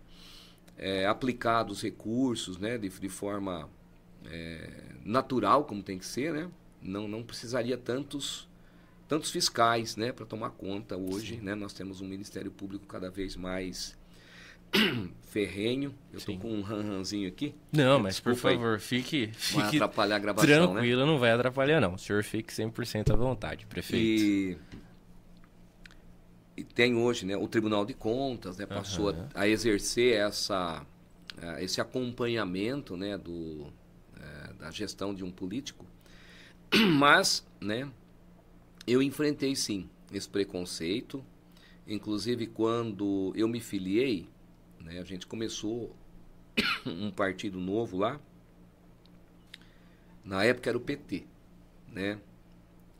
é, aplicados os recursos, né? De, de forma é, natural, como tem que ser, né? Não, não precisaria tantos tantos fiscais, né? Para tomar conta hoje, né? Nós temos um Ministério Público cada vez mais ferrenho. Eu tô
Sim.
com um ranranzinho aqui.
Não, mas por
Desculpa aí.
favor, fique,
Vai
fique
atrapalhar a gravação, né?
tranquilo, não vai atrapalhar não. O senhor fique 100% à vontade, prefeito.
E, e tem hoje né, o Tribunal de Contas, né, passou
Aham.
a, a exercer essa, eh, esse acompanhamento né, do, eh, da gestão de um político. Mas né, eu enfrentei sim esse preconceito. Inclusive, quando eu me filiei, né, a gente começou um partido novo lá. Na época era o PT, né?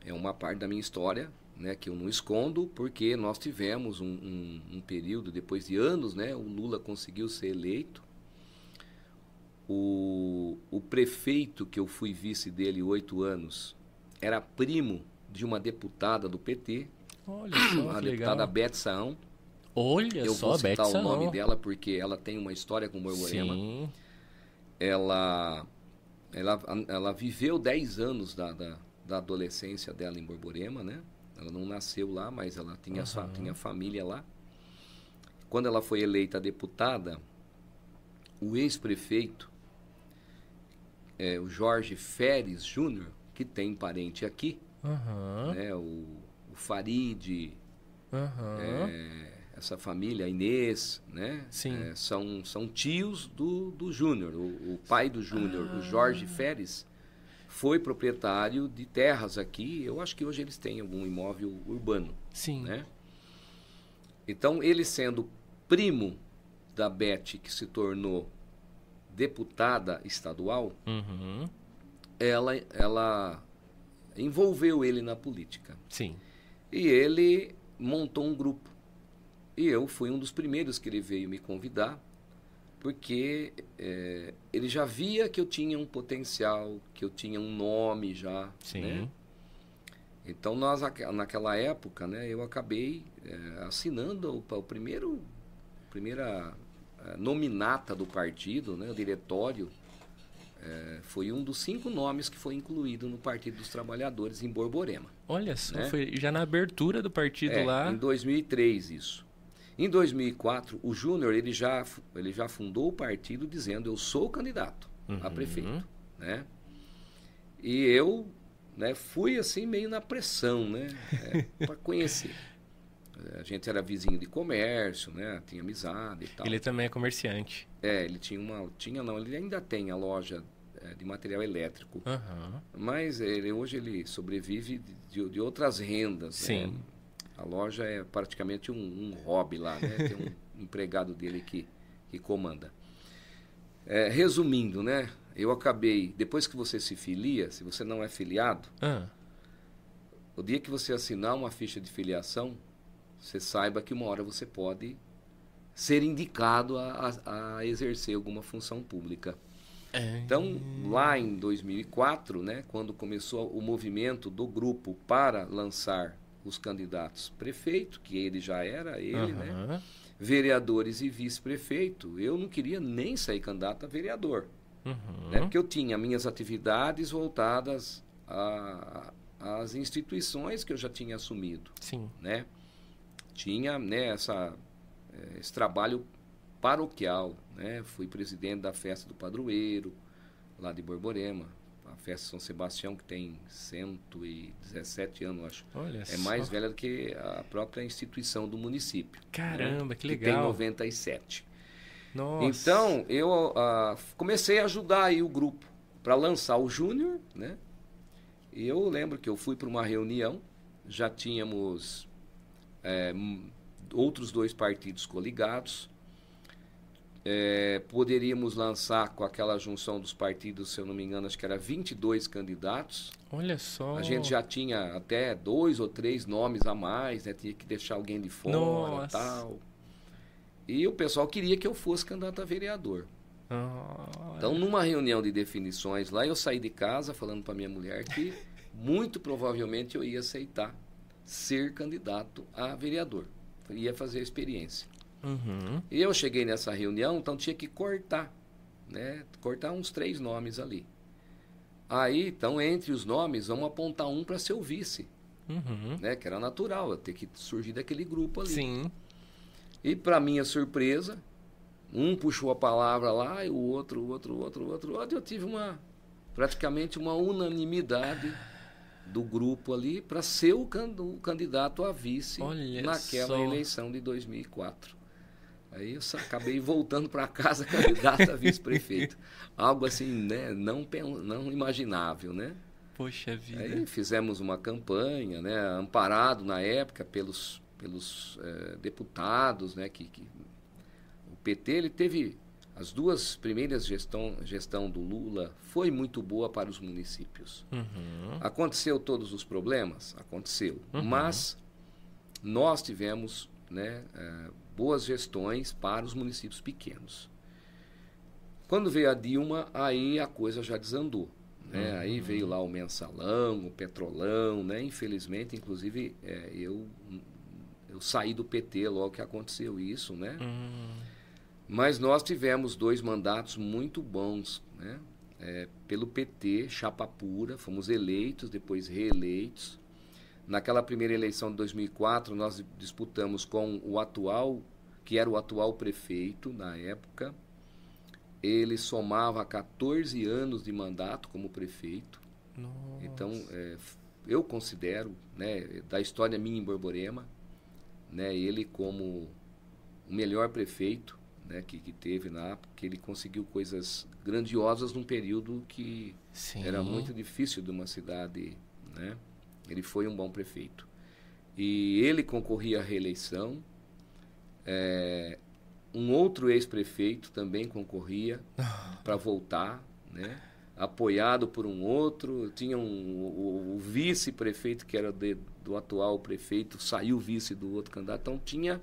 é uma parte da minha história né, que eu não escondo, porque nós tivemos um, um- um período, depois de anos, né, o Lula conseguiu ser eleito. O, o prefeito, que eu fui vice dele oito anos, era primo de uma deputada do PT,
Olha só,
a deputada
legal.
Beth Saão.
Olha
Eu
só,
vou citar
Beth
o nome
Saão.
dela porque ela tem uma história com o Borborema.
Sim.
ela, ela, ela viveu 10 anos da, da, da adolescência dela em Borborema, né? Ela não nasceu lá, mas ela tinha, sua,
Aham.
tinha família lá. Quando ela foi eleita deputada, o ex-prefeito, é, o Jorge Feres Júnior, que tem parente aqui,
Aham.
né? O, o Farid,
Aham.
é, essa família, a Inês, né?
Sim.
É, são, são tios do, do Júnior. O, o pai do Júnior,
Ah.
o Jorge Feres, foi proprietário de terras aqui. Eu acho que hoje eles têm algum imóvel urbano,
Sim.
né? Então, ele sendo primo da Beth, que se tornou deputada estadual,
Uhum.
ela, ela envolveu ele na política.
Sim.
E ele montou um grupo. E eu fui um dos primeiros que ele veio me convidar, porque eh, ele já via que eu tinha um potencial, que eu tinha um nome já.
Sim.
né? Então, nós, naque- naquela época, né, eu acabei eh, assinando o, o primeiro, primeira eh, nominata do partido, né, o diretório. eh, foi um dos cinco nomes que foi incluído no Partido dos Trabalhadores em Borborema.
Olha só,
Né?
foi já na abertura do partido
É,
lá.
Em 2003, isso. Em 2004, o Júnior ele já, ele já fundou o partido dizendo eu sou candidato a
Uhum.
prefeito, né? E eu, né, fui assim meio na pressão, né, para conhecer. A gente era vizinho de comércio, né, tinha amizade e tal.
Ele também é comerciante.
É, ele tinha uma, tinha não, ele ainda tem a loja é, de material elétrico,
Aham.
mas ele hoje ele sobrevive de, de- de outras rendas.
Sim.
Né? A loja é praticamente um, um hobby lá, né? Tem um empregado dele que, que comanda. É, resumindo, né? Eu acabei, depois que você se filia, se você não é filiado,
Ah,
o dia que você assinar uma ficha de filiação, você saiba que uma hora você pode ser indicado a, a- a exercer alguma função pública.
é.
Então, lá em 2004, né, quando começou o movimento do grupo para lançar os candidatos prefeito, que ele já era, ele, né,
Aham.
vereadores e vice-prefeito, eu não queria nem sair candidato a vereador,
Uhum.
né, porque eu tinha minhas atividades voltadas às instituições que eu já tinha assumido
Sim.
né? Tinha né, essa, eh, esse trabalho paroquial, né? Fui presidente da festa do padroeiro, lá de Borborema, a festa São Sebastião, que tem 117 anos, acho.
Olha
É
só.
mais velha do que a própria instituição do município. né?
Caramba, que
Que tem
legal.
97.
Nossa.
Então, eu ah, comecei a ajudar aí o grupo para lançar o Júnior, né? E eu lembro que eu fui para uma reunião, já tínhamos é, outros dois partidos coligados, é, poderíamos lançar com aquela junção dos partidos, se eu não me engano, acho que era 22 candidatos.
Olha só.
A gente já tinha até dois ou três nomes a mais, né? Tinha que deixar alguém de fora
Nossa.
tal. E o pessoal queria que eu fosse candidato a vereador.
Oh,
Então, numa reunião de definições lá, eu saí de casa falando para minha mulher que muito provavelmente eu ia aceitar ser candidato a vereador. Ia fazer a experiência.
Uhum.
E eu cheguei nessa reunião, então tinha que cortar, né? Cortar uns três nomes ali. Aí, então, entre os nomes, vamos apontar um para ser o vice,
Uhum.
né? Que era natural, ter que surgir daquele grupo ali.
Sim.
E para minha surpresa, um puxou a palavra lá e o outro, o outro, o outro, o outro. Eu tive uma praticamente uma unanimidade do grupo ali para ser o, can- o candidato a vice
Olha
naquela
só.
eleição de 2004. Aí eu acabei voltando para casa candidato a vice-prefeito. Algo assim, né, não, não imaginável, né?
Poxa vida.
Aí fizemos uma campanha, né, amparado na época pelos, pelos eh, deputados, né, que, que o PT ele teve as duas primeiras gestão, gestão do Lula foi muito boa para os municípios.
Uhum.
Aconteceu todos os problemas, aconteceu,
Uhum.
mas nós tivemos, né, eh, boas gestões para os municípios pequenos. Quando veio a Dilma, aí a coisa já desandou. Né?
Uhum.
Aí veio lá o mensalão, o petrolão, né? Infelizmente, inclusive, é, eu, eu saí do PT logo que aconteceu isso, né?
Hum.
Mas nós tivemos dois mandatos muito bons, né? É, pelo PT, chapa pura, fomos eleitos, depois reeleitos. Naquela primeira eleição de 2004, nós disputamos com o atual, que era o atual prefeito na época. Ele somava 14 anos de mandato como prefeito.
Nossa.
Então, é, eu considero, né, da história minha em Borborema, né, ele como o melhor prefeito né, que, que teve lá, porque ele conseguiu coisas grandiosas num período que
Sim.
era muito difícil de uma cidade, né? Ele foi um bom prefeito. E ele concorria à reeleição. É, um outro ex-prefeito também concorria para voltar, né? apoiado por um outro. Tinha um, o, o vice-prefeito, que era de- do atual prefeito, saiu vice do outro candidato. Então tinha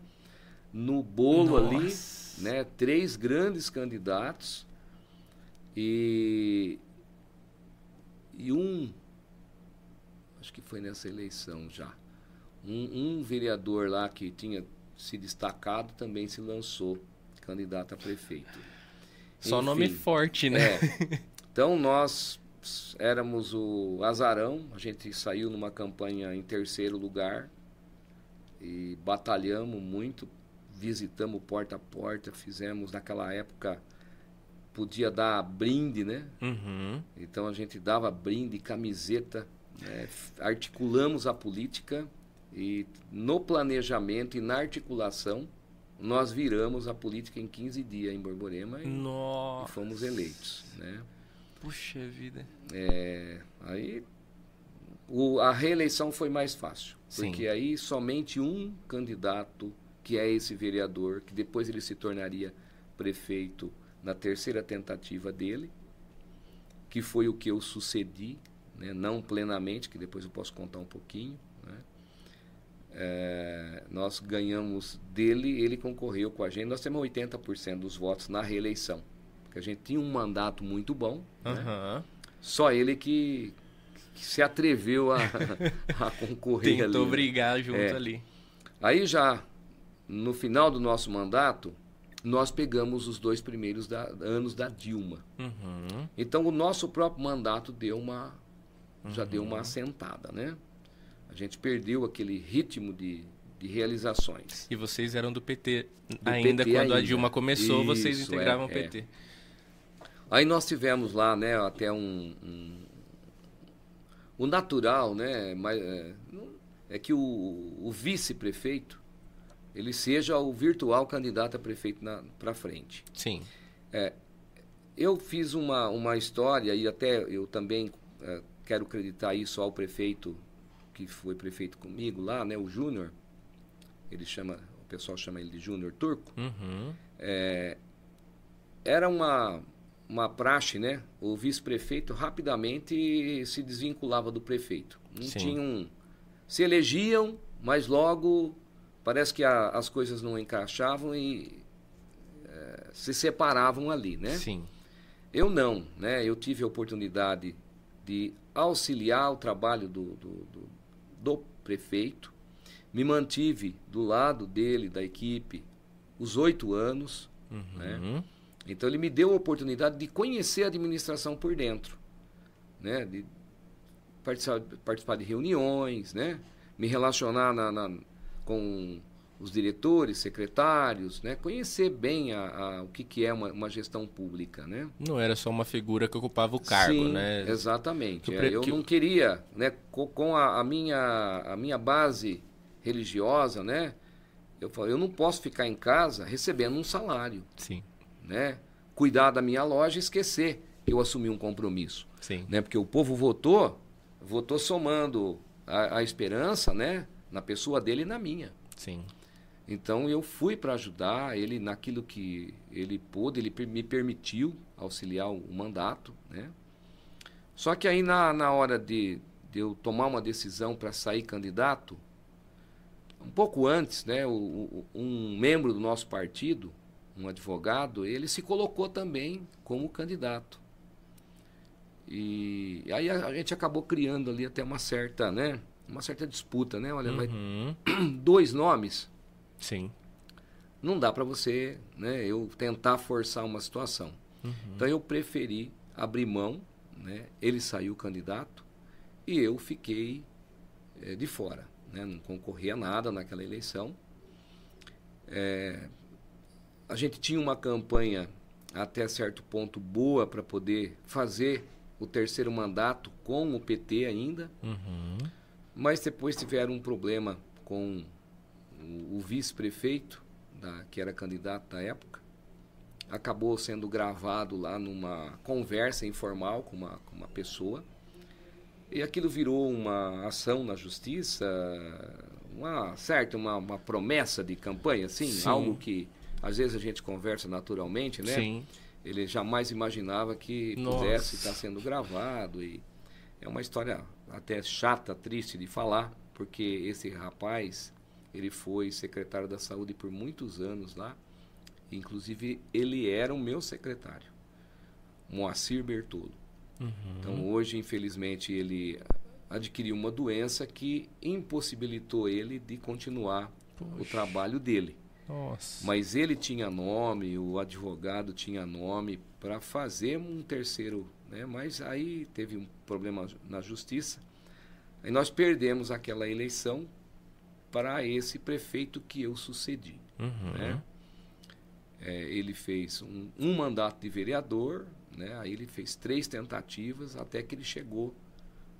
no bolo ali
Nossa.
né, três grandes candidatos e, e um, acho que foi nessa eleição já, um, um vereador lá que tinha se destacado também se lançou candidato a prefeito.
Só
Enfim,
nome forte, né?
é. Então nós éramos o azarão, a gente saiu numa campanha em terceiro lugar e batalhamos muito, visitamos porta a porta, fizemos naquela época podia dar brinde, né?
Uhum.
Então a gente dava brinde, camiseta, F- articulamos a política e no planejamento e na articulação nós viramos a política em 15 dias em Borborema e, e fomos eleitos, né?
Puxa vida.
É, aí o- a reeleição foi mais fácil,
Sim.
porque aí somente um candidato, que é esse vereador, que depois ele se tornaria prefeito na terceira tentativa dele, que foi o que eu sucedi, né, não plenamente, que depois eu posso contar um pouquinho. né. É, nós ganhamos dele, ele concorreu com a gente, nós temos 80% dos votos na reeleição, porque a gente tinha um mandato muito bom, né?
Aham.
Só ele que, que se atreveu a, a concorrer
Tentou
ali. né?
brigar junto
É.
ali.
Aí já no final do nosso mandato, nós pegamos os dois primeiros da- anos da Dilma.
Uhum.
Então o nosso próprio mandato deu uma já deu uma assentada, né? A gente perdeu aquele ritmo de, de realizações.
E vocês eram do PT
Do
ainda
PT
quando a
ainda.
Dilma começou, vocês
Isso,
integravam
é,
o PT.
Aí nós tivemos lá, né, até um, um- o natural, né, mas é, é que o, o vice-prefeito ele seja o virtual candidato a prefeito para frente.
Sim.
Eu fiz uma, uma história e até eu também eh, quero acreditar isso ao prefeito que foi prefeito comigo lá, né, o Júnior. Ele chama, o pessoal chama ele de Júnior Turco.
Uhum.
Era uma uma praxe, né? O vice-prefeito rapidamente se desvinculava do prefeito. Não
Sim.
tinham se elegiam, mas logo parece que a- as coisas não encaixavam e se separavam ali, né?
Sim.
Eu não, né? Eu tive a oportunidade de auxiliar o trabalho do, do, do, do prefeito, me mantive do lado dele, da equipe, os oito anos,
Uhum.
né? Então ele me deu a oportunidade de conhecer a administração por dentro, né? De participar, participar de reuniões, né? Me relacionar na, na- com os diretores, secretários, né? Conhecer bem a, a- o que, que é uma, uma gestão pública, né?
Não era só uma figura que ocupava o cargo,
Sim,
né?
Exatamente.
Que
É, eu
que o-
não queria, né? Co- Com, a, a minha a minha base religiosa, né? Eu eu não posso ficar em casa recebendo um salário
Sim,
né? Cuidar da minha loja e esquecer que eu assumi um compromisso,
sim.
né? Porque o povo votou, votou somando a, a esperança, né? Na pessoa dele e na minha.
Sim.
Então eu fui para ajudar ele naquilo que ele pôde, ele me permitiu auxiliar o, mandato, né? Só que aí na, na hora de, de eu tomar uma decisão para sair candidato, um pouco antes, né, o- o- um membro do nosso partido, um advogado, ele se colocou também como candidato. E aí a, a gente acabou criando ali até uma certa, né, uma certa disputa, né? Olha, vai
Uhum.
dois nomes,
Sim.
não dá para você, né, eu tentar forçar uma situação.
Uhum.
Então eu preferi abrir mão, né? Ele saiu candidato e eu fiquei eh, de fora, né? Não concorria a nada naquela eleição. Eh, a gente tinha uma campanha até certo ponto boa para poder fazer o terceiro mandato com o PT ainda.
Uhum.
Mas depois tiveram um problema com o, o vice-prefeito, que era candidato na época. Acabou sendo gravado lá numa conversa informal com uma, com uma pessoa. E aquilo virou uma ação na justiça, uma certa, uma, uma promessa de campanha, assim,
Sim.
algo que às vezes a gente conversa naturalmente, né?
Sim.
Ele jamais imaginava que
Nossa.
pudesse estar sendo gravado e é uma história até chata, triste de falar, porque esse rapaz, ele foi secretário da saúde por muitos anos lá, inclusive ele era o meu secretário, Moacir Bertolo.
Uhum.
Então hoje, infelizmente, ele adquiriu uma doença que impossibilitou ele de continuar o
Poxa.
trabalho dele.
Nossa.
Mas ele tinha nome, o advogado tinha nome para fazer um terceiro, né? Mas aí teve um problema na justiça. Aí nós perdemos aquela eleição para esse prefeito que eu sucedi,
Uhum.
né? É, ele fez um, um mandato de vereador, né? Aí ele fez três tentativas até que ele chegou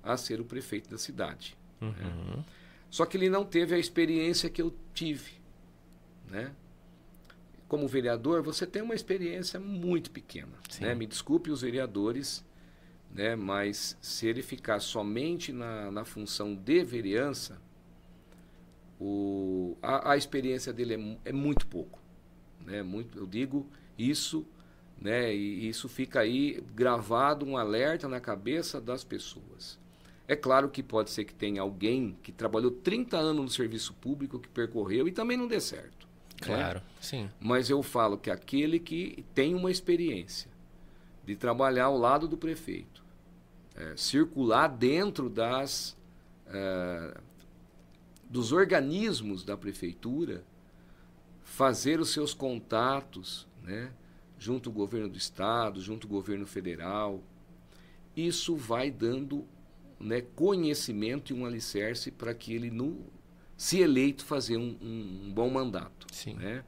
a ser o prefeito da cidade.
Uhum.
Só que ele não teve a experiência que eu tive, né? Como vereador, você tem uma experiência muito pequena,
Sim.
né? Me desculpe os vereadores, né? Mas se ele ficar somente na, na função de vereança, o, a, a experiência dele é, é muito pouco, né? Muito, eu digo isso, né? E isso fica aí gravado um alerta na cabeça das pessoas. É claro que pode ser que tenha alguém que trabalhou 30 anos no serviço público que percorreu e também não dê certo. né?
Claro. Sim.
Mas eu falo que aquele que tem uma experiência de trabalhar ao lado do prefeito, é, circular dentro das é, dos organismos da prefeitura, fazer os seus contatos, né, junto ao governo do estado, junto ao governo federal, isso vai dando né, conhecimento e um alicerce para que ele, no, se eleito, fazer um, um- um bom mandato.
Sim.
né?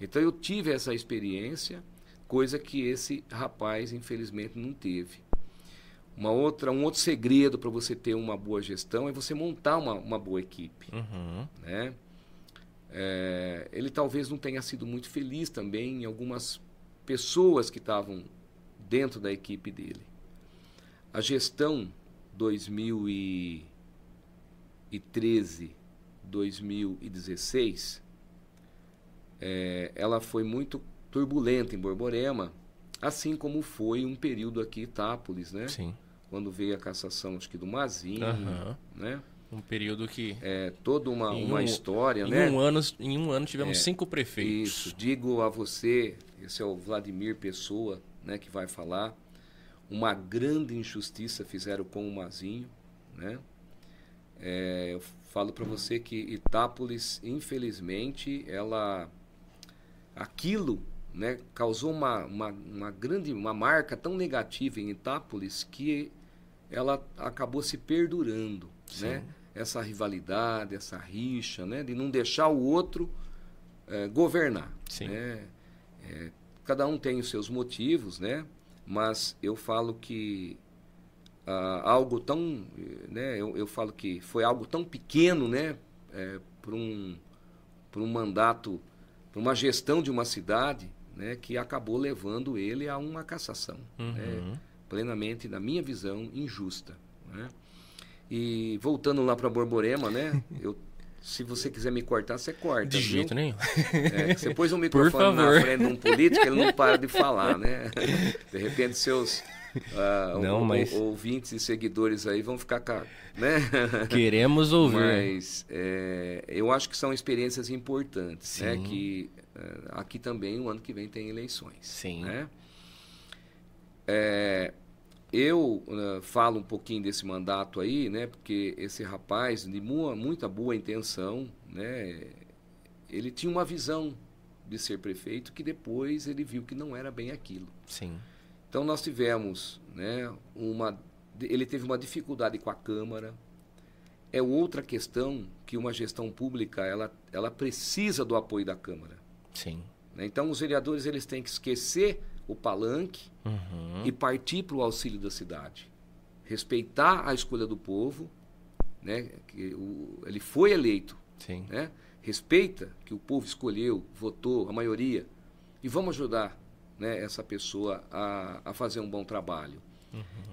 Então eu tive essa experiência, coisa que esse rapaz infelizmente não teve. Uma outra, um outro segredo para você ter uma boa gestão é você montar uma, uma boa equipe.
Uhum.
Né? É, ele talvez não tenha sido muito feliz também em algumas pessoas que estavam dentro da equipe dele. A gestão 2013, 2016, é, ela foi muito turbulenta em Borborema, assim como foi um período aqui em Itápolis, né?
Sim.
Quando veio a cassação, acho que do Mazinho,
Aham.
né?
Um período que.
É toda uma,
Em
uma
um-
história,
Em
né?
um ano, em um ano tivemos
É,
cinco prefeitos.
Isso. Digo a você, esse é o Vladimir Pessoa, né, que vai falar. Uma grande injustiça fizeram com o Mazinho, né? É, eu falo para você que Itápolis, infelizmente, ela aquilo, né, causou uma, uma, uma grande uma marca tão negativa em Itápolis que ela acabou se perdurando,
Sim.
né? Essa rivalidade, essa rixa, né, de não deixar o outro eh, governar.
Sim.
né? É, cada um tem os seus motivos, né? Mas eu falo que ah, algo tão, né? Eu, eu falo que foi algo tão pequeno, né? para um para um mandato, para uma gestão de uma cidade, né? Que acabou levando ele a uma cassação, né? Plenamente, na minha visão, injusta. Né? E voltando lá para Borborema, né? Eu, se você quiser me cortar, você corta.
De
viu?
jeito nenhum.
É, você pôs um
Por
microfone na frente de um político, ele não para de falar, né? De repente seus ah,
Não,
ou-
mas-
ou- ouvintes e seguidores aí vão ficar, ca- né?
Queremos ouvir.
Mas é, eu acho que são experiências importantes, né?
Sim.
Que eh, aqui também o ano que vem tem eleições,
Sim.
né? É, eu né, falo um pouquinho desse mandato aí, né? Porque esse rapaz, de mu- muita boa intenção, né? Ele tinha uma visão de ser prefeito que depois ele viu que não era bem aquilo.
Sim.
Então nós tivemos, né, uma, ele teve uma dificuldade com a Câmara. É outra questão que uma gestão pública ela, ela precisa do apoio da Câmara.
Sim.
né? Então os vereadores eles têm que esquecer o palanque
Uhum.
e partir para o auxílio da cidade, respeitar a escolha do povo, né? Que o, ele foi eleito,
Sim.
né? Respeita que o povo escolheu, votou, a maioria, e vamos ajudar né, essa pessoa a, a fazer um bom trabalho.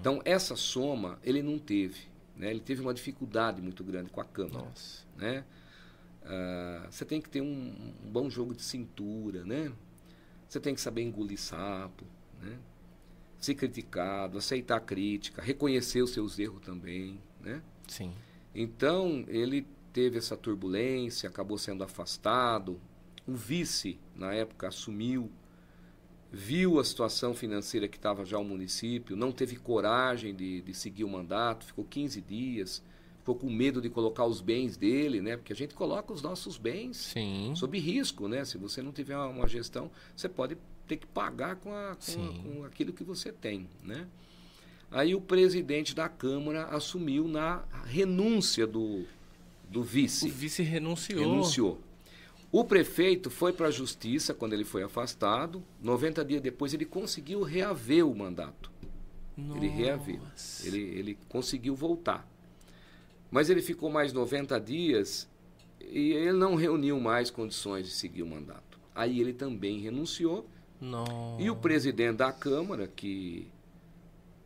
Então, essa soma ele não teve. Né? Ele teve uma dificuldade muito grande com a Câmara.
Nossa.
Né? Ah, você tem que ter um, um bom jogo de cintura, né? Você tem que saber engolir sapo, né? Ser criticado, aceitar a crítica, reconhecer os seus erros também, né?
Sim.
Então, ele teve essa turbulência, acabou sendo afastado. O vice, na época, assumiu, viu a situação financeira que estava já o município, não teve coragem de, de seguir o mandato, ficou 15 dias, ficou com medo de colocar os bens dele, né? Porque a gente coloca os nossos bens
Sim.
sob risco, né? Se você não tiver uma, gestão, você pode ter que pagar com, a- com, a- com aquilo que você tem, né? Aí o presidente da Câmara assumiu na renúncia do, do
O
vice.
vice renunciou.
Renunciou. O prefeito foi para a justiça quando ele foi afastado. 90 dias depois ele conseguiu reaver o mandato. Ele reaviu.
Nossa.
Ele, ele conseguiu voltar. Mas ele ficou mais 90 dias e ele não reuniu mais condições de seguir o mandato. Aí ele também renunciou.
Nossa.
E o presidente da Câmara, que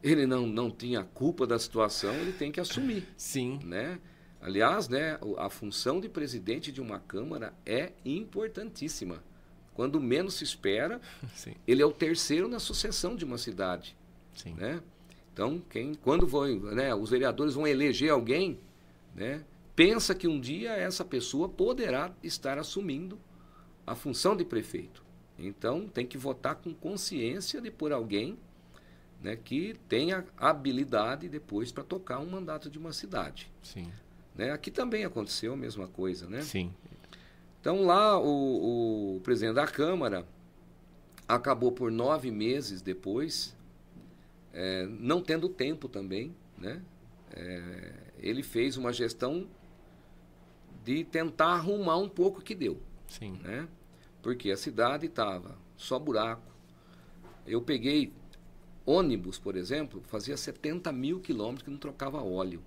ele não, não tinha culpa da situação, ele tem que assumir.
Sim.
Né? Aliás, né, a função de presidente de uma Câmara é importantíssima. Quando menos se espera,
Sim.
ele é o terceiro na sucessão de uma cidade
Sim.
né? Então, quem, quando vão, né, os vereadores vão eleger alguém, né, pensa que um dia essa pessoa poderá estar assumindo a função de prefeito. Então, tem que votar com consciência de por alguém né, que tenha habilidade depois para tocar um mandato de uma cidade.
Sim.
Né? Aqui também aconteceu a mesma coisa, né?
Sim.
Então lá o, o presidente da Câmara acabou por nove meses depois, eh, não tendo tempo também, né? Eh, ele fez uma gestão de tentar arrumar um pouco o que deu,
Sim.
né? Porque a cidade estava só buraco. Eu peguei ônibus, por exemplo, fazia 70 mil quilômetros que não trocava óleo.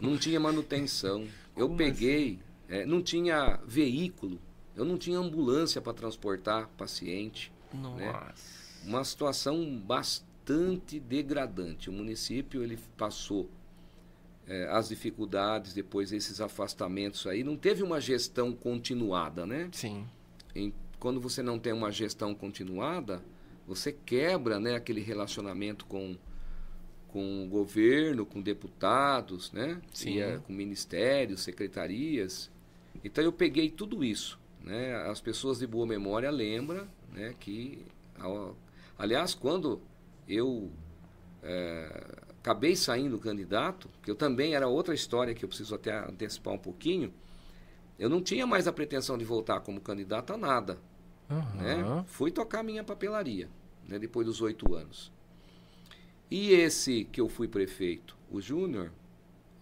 Não tinha manutenção. Eu
Como
peguei, é, não tinha veículo, eu não tinha ambulância para transportar paciente.
Nossa.
Uma situação bastante degradante. O município ele passou é, as dificuldades depois desses afastamentos aí. Não teve uma gestão continuada, né?
Sim.
Em- quando você não tem uma gestão continuada, você quebra né, aquele relacionamento com, com o governo, com deputados, né?
Sim.
Ia com ministérios, secretarias. Então eu peguei tudo isso, né? As pessoas de boa memória lembram, né? Que, aliás, quando eu é, acabei saindo candidato, que eu também era outra história que eu preciso até antecipar um pouquinho, eu não tinha mais a pretensão de voltar como candidato a nada né?
Aham.
Fui tocar minha papelaria, né? Depois dos oito anos. E esse que eu fui prefeito, o Júnior,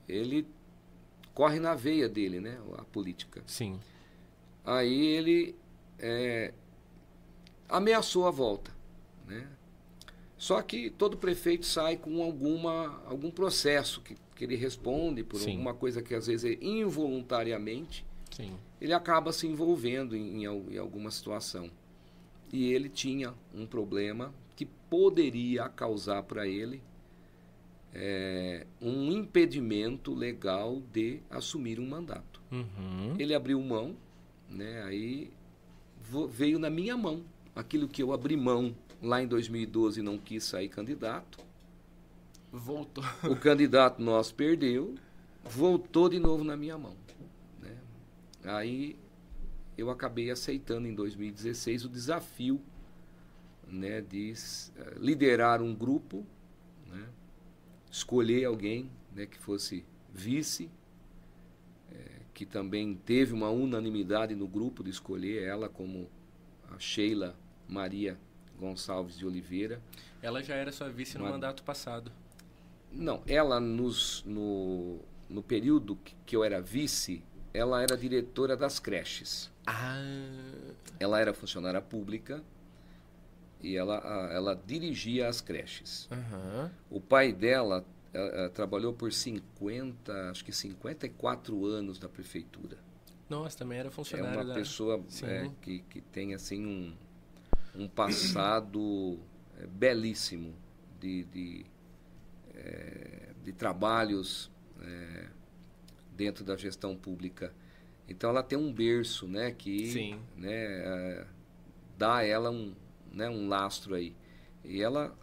ele corre na veia dele, né? A política.
Sim.
Aí ele é, ameaçou a volta, né? Só que todo prefeito sai com alguma, algum processo que, que ele responde por
Sim.
alguma coisa que às vezes é involuntariamente
Sim.
ele acaba se envolvendo em, em em alguma situação. E ele tinha um problema que poderia causar para ele é, um impedimento legal de assumir um mandato.
Uhum.
Ele abriu mão, né, aí veio na minha mão aquilo que eu abri mão lá em 2012 e não quis sair candidato.
Voltou.
O candidato nosso perdeu, voltou de novo na minha mão. né? Aí eu acabei aceitando em 2016 o desafio né, de eh, liderar um grupo, né, escolher alguém né, que fosse vice, eh, que também teve uma unanimidade no grupo de escolher ela como a Sheila Maria Gonçalves de Oliveira.
Ela já era sua vice no
Uma-
mandato passado.
Não, ela nos, no, no período que, eu era vice, ela era diretora das creches.
Ah.
Ela era funcionária pública e ela, ela dirigia as creches.
Aham.
O pai dela eh, trabalhou por 50, acho que 54 anos na prefeitura.
Nossa, também era
É
funcionário
uma
da...
pessoa eh, que, que tem assim um, um passado eh, belíssimo de, de, eh, de trabalhos eh, dentro da gestão pública. Então ela tem um berço, né, que
Sim.
né, eh, dá a ela um, né, um lastro aí. E ela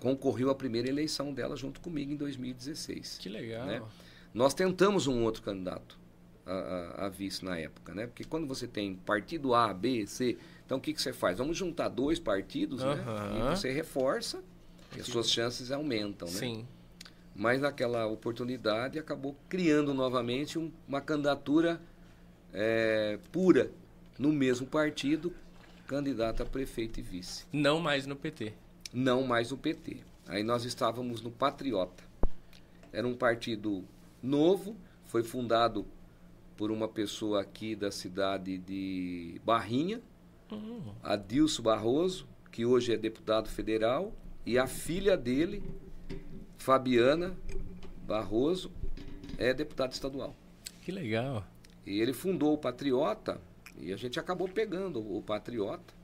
concorreu à primeira eleição dela junto comigo em 2016
Que legal.
né? nós tentamos um outro candidato a, a- a vice na época, né? Porque quando você tem partido A, B, C, então o que, que você faz? Vamos juntar dois partidos, né?
Aham.
E você reforça e as suas chances aumentam, né?
Sim.
Mas naquela oportunidade acabou criando novamente um- uma candidatura eh, pura no mesmo partido, candidato a prefeito e vice
Não mais no PT.
não mais o PT. Aí nós estávamos no Patriota. Era um partido novo, foi fundado por uma pessoa aqui da cidade de Barrinha,
Hum.
Adilson Barroso, que hoje é deputado federal, e a filha dele, Fabiana Barroso, é deputada estadual.
Que legal.
E ele fundou o Patriota e a gente acabou pegando o Patriota.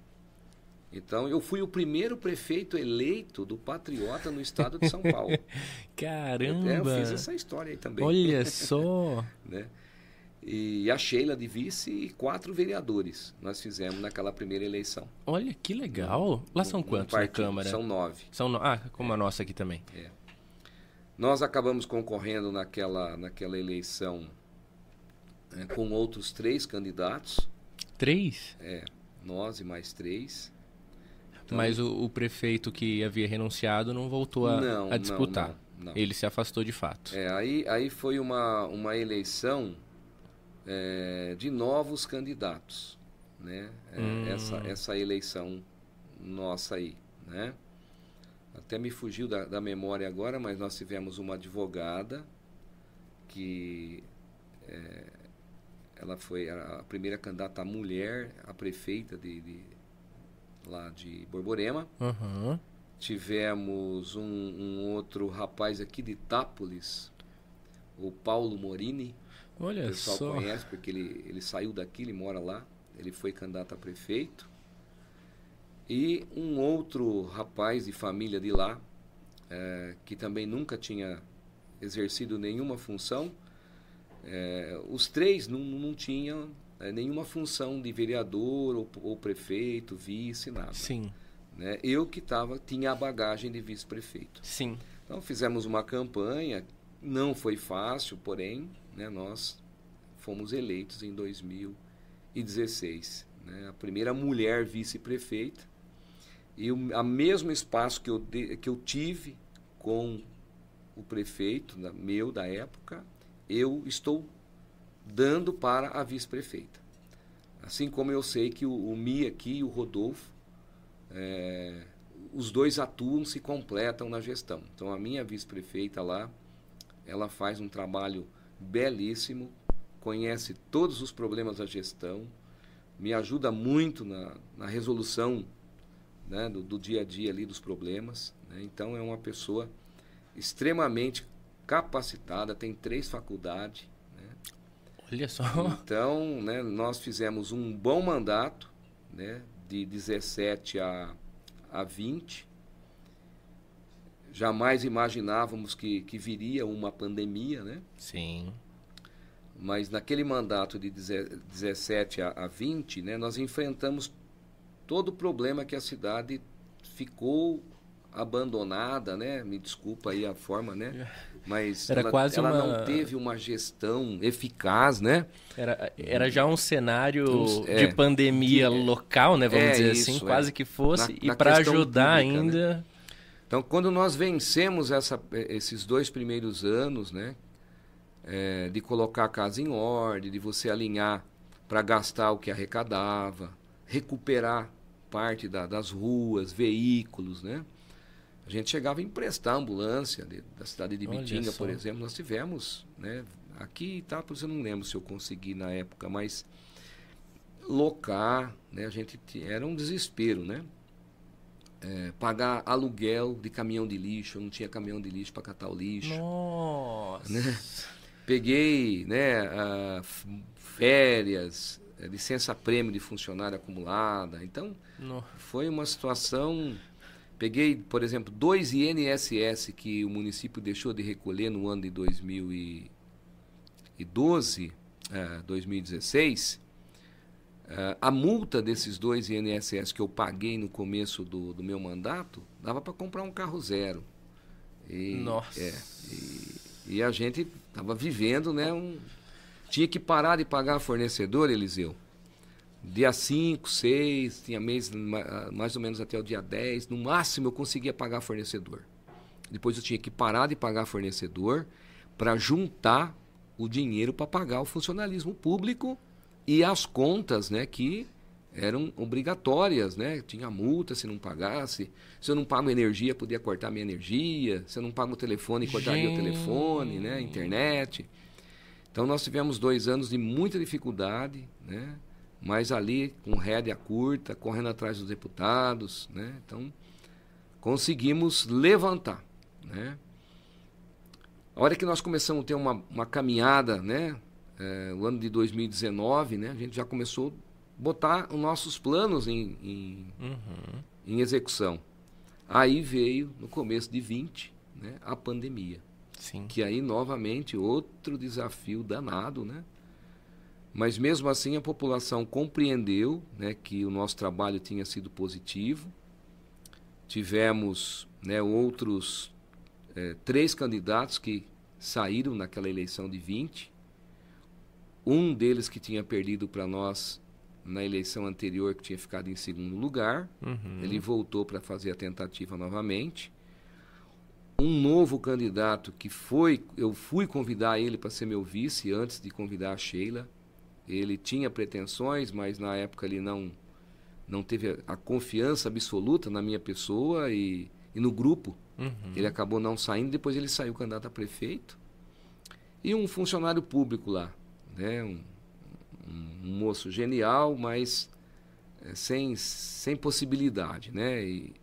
Então eu fui o primeiro prefeito eleito do Patriota no estado de São Paulo.
Caramba.
É, eu fiz essa história aí também.
Olha só.
Né? E a Sheila de vice e quatro vereadores nós fizemos naquela primeira eleição.
Olha que legal. Lá são
no
quantos na
partido.
Câmara?
São nove.
São no... Ah, como a nossa aqui também.
Nós acabamos concorrendo naquela, naquela eleição né, com outros três candidatos.
Três?
É, nós e mais três. Então,
Mas o, o prefeito que havia renunciado não voltou a,
Não,
a disputar.
não, não.
Ele se afastou de fato.
É, aí, aí foi uma, uma eleição é, de novos candidatos, né? É,
Hum.
essa, essa eleição nossa aí, né? Até me fugiu da, da memória agora, mas nós tivemos uma advogada que é, ela foi a primeira candidata mulher a prefeita de, de- lá de Borborema.
Aham.
Tivemos um, um outro rapaz aqui de Itápolis, o Paulo Morini. O
Olha
pessoal
só.
conhece porque ele, ele saiu daqui, ele mora lá. Ele foi candidato a prefeito. E um outro rapaz de família de lá, eh, que também nunca tinha exercido nenhuma função. Eh, os três não, não tinham eh, nenhuma função de vereador ou, ou prefeito, vice, nada
Sim.
né, eu que tava, tinha a bagagem de vice-prefeito.
Sim.
Então fizemos uma campanha, não foi fácil, porém, né, nós fomos eleitos em 2016. Né, a primeira mulher vice-prefeita. E o a mesmo espaço que eu, de, que eu tive com o prefeito da, meu da época, eu estou dando para a vice-prefeita. Assim como eu sei que o, o Mi aqui e o Rodolfo, é, os dois atuam, se completam na gestão. Então a minha vice-prefeita lá, ela faz um trabalho belíssimo, conhece todos os problemas da gestão, me ajuda muito na, na resolução né, do, do, dia a dia ali dos problemas. Né? Então é uma pessoa extremamente capacitada, tem três faculdades. Né?
Olha só.
Então, né, nós fizemos um bom mandato, né, de 17 a, a 20. Jamais imaginávamos que, que viria uma pandemia, né?
Sim.
Mas naquele mandato de 17 a, a 20, né, nós enfrentamos todo o problema que a cidade ficou abandonada, né? Me desculpa aí a forma, né? Mas
era
ela,
quase
ela
uma...
não teve uma gestão eficaz, né?
Era, era já um cenário é, de pandemia de, local, né? Vamos
é
dizer
isso,
assim,
é.
quase que fosse.
Na,
e para ajudar
pública,
ainda.
Né? Então, quando nós vencemos essa, esses dois primeiros anos, né? É, de colocar a casa em ordem, de você alinhar para gastar o que arrecadava, recuperar parte da, das ruas, veículos, né? A gente chegava a emprestar ambulância de, da cidade de Bitinga, por exemplo. Nós tivemos, né? Aqui tá, por isso eu não lembro se eu consegui na época, mas locar, né? A gente era um desespero, né? É, pagar aluguel de caminhão de lixo, eu não tinha caminhão de lixo para catar o lixo.
Nossa.
Né? Peguei, né? férias, é, licença prêmio de funcionário acumulada. Então, foi uma situação Peguei, por exemplo, dois INSS que o município deixou de recolher no ano de 2012, uh, 2016. Uh, a multa desses dois INSS que eu paguei no começo do, do meu mandato dava para comprar um carro zero.
E, Nossa.
É, e, e, a gente estava vivendo, né? Um, tinha que parar de pagar fornecedor, Eliseu dia 5, 6, tinha mês mais ou menos até o dia 10. No máximo eu conseguia pagar fornecedor. Depois eu tinha que parar de pagar fornecedor para juntar o dinheiro para pagar o funcionalismo público e as contas né, que eram obrigatórias, né? Tinha multa se não pagasse. Se eu não pago energia, podia cortar minha energia. Se eu não pago o telefone, cortaria Gente. o telefone, né? Internet. Então nós tivemos dois anos de muita dificuldade, né? mas ali com rédea curta, correndo atrás dos deputados, né? Então, conseguimos levantar, né? A hora que nós começamos a ter uma, uma caminhada, né? É, o ano de 2019, né? A gente já começou a botar os nossos planos em, em,
uhum.
em execução. Aí veio, no começo de 20, né? A pandemia.
Sim.
Que aí, novamente, outro desafio danado, né? Mas mesmo assim a população compreendeu né, que o nosso trabalho tinha sido positivo. Tivemos né, outros é, três candidatos que saíram naquela eleição de 20. Um deles que tinha perdido para nós na eleição anterior, que tinha ficado em segundo lugar.
Uhum.
Ele voltou para fazer a tentativa novamente. Um novo candidato que foi, eu fui convidar ele para ser meu vice antes de convidar a Sheila. Ele tinha pretensões, mas na época ele não não teve a confiança absoluta na minha pessoa e, e no grupo.
Uhum.
Ele acabou não saindo, depois ele saiu candidato a prefeito. E um funcionário público lá, né? um, um, moço genial, mas é, sem, sem possibilidade. Né? E,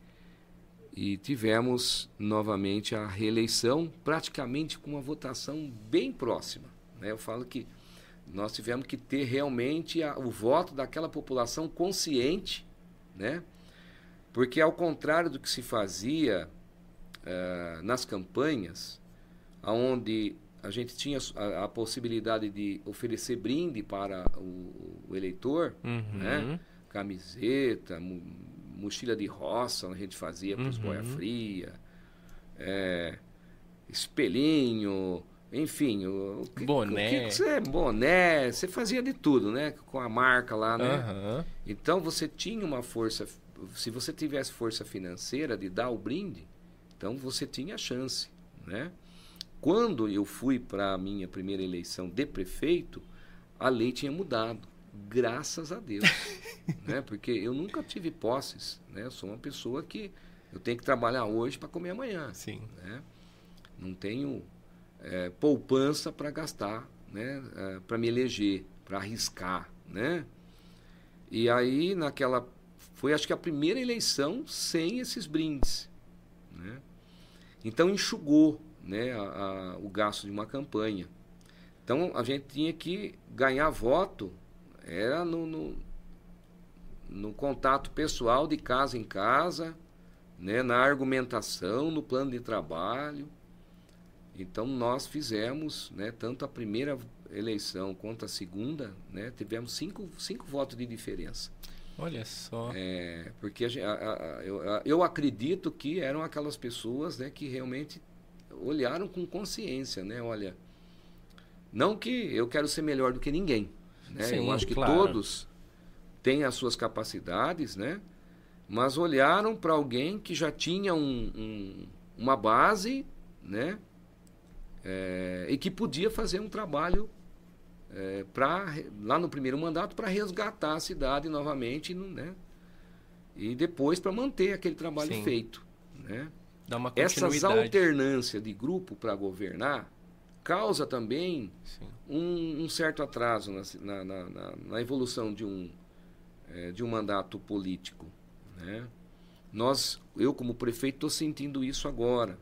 e tivemos novamente a reeleição, praticamente com uma votação bem próxima. Né? Eu falo que nós tivemos que ter realmente a, o voto daquela população consciente, né? Porque ao contrário do que se fazia uh, nas campanhas, onde a gente tinha a, a, possibilidade de oferecer brinde para o, o eleitor,
uhum.
né? camiseta, mochila de roça, a gente fazia para os uhum. boia fria, é, espelhinho, enfim, o,
o boné.
O que você, boné, você fazia de tudo, né? Com a marca lá, né? Uhum. Então você tinha uma força, se você tivesse força financeira de dar o brinde, então você tinha chance, né? Quando eu fui para a minha primeira eleição de prefeito, a lei tinha mudado, graças a Deus, né? Porque eu nunca tive posses, né? Eu sou uma pessoa que eu tenho que trabalhar hoje para comer amanhã,
Sim.
né? Não tenho é, poupança para gastar, né? É, para me eleger, para arriscar, né? E aí naquela foi acho que a primeira eleição sem esses brindes, né? Então enxugou, né, a, a, o gasto de uma campanha. Então a gente tinha que ganhar voto era no, no, no contato pessoal de casa em casa, né, na argumentação, no plano de trabalho. Então nós fizemos, né, tanto a primeira eleição quanto a segunda, né, tivemos cinco, cinco votos de diferença.
Olha só.
É, porque a, a, a, eu, eu acredito que eram aquelas pessoas né, que realmente olharam com consciência, né? Olha, não que eu quero ser melhor do que ninguém, né? Sim, eu acho que claro. todos têm as suas capacidades, né? Mas olharam para alguém que já tinha um, um, uma base, né? é, e que podia fazer um trabalho é, para lá no primeiro mandato para resgatar a cidade novamente, né? E depois para manter aquele trabalho Sim. feito, né?
Dá uma
Essas alternâncias de grupo para governar causa também um, um, certo atraso na, na, na, na evolução de um, é, de um mandato político, né? Nós, eu como prefeito, estou sentindo isso agora.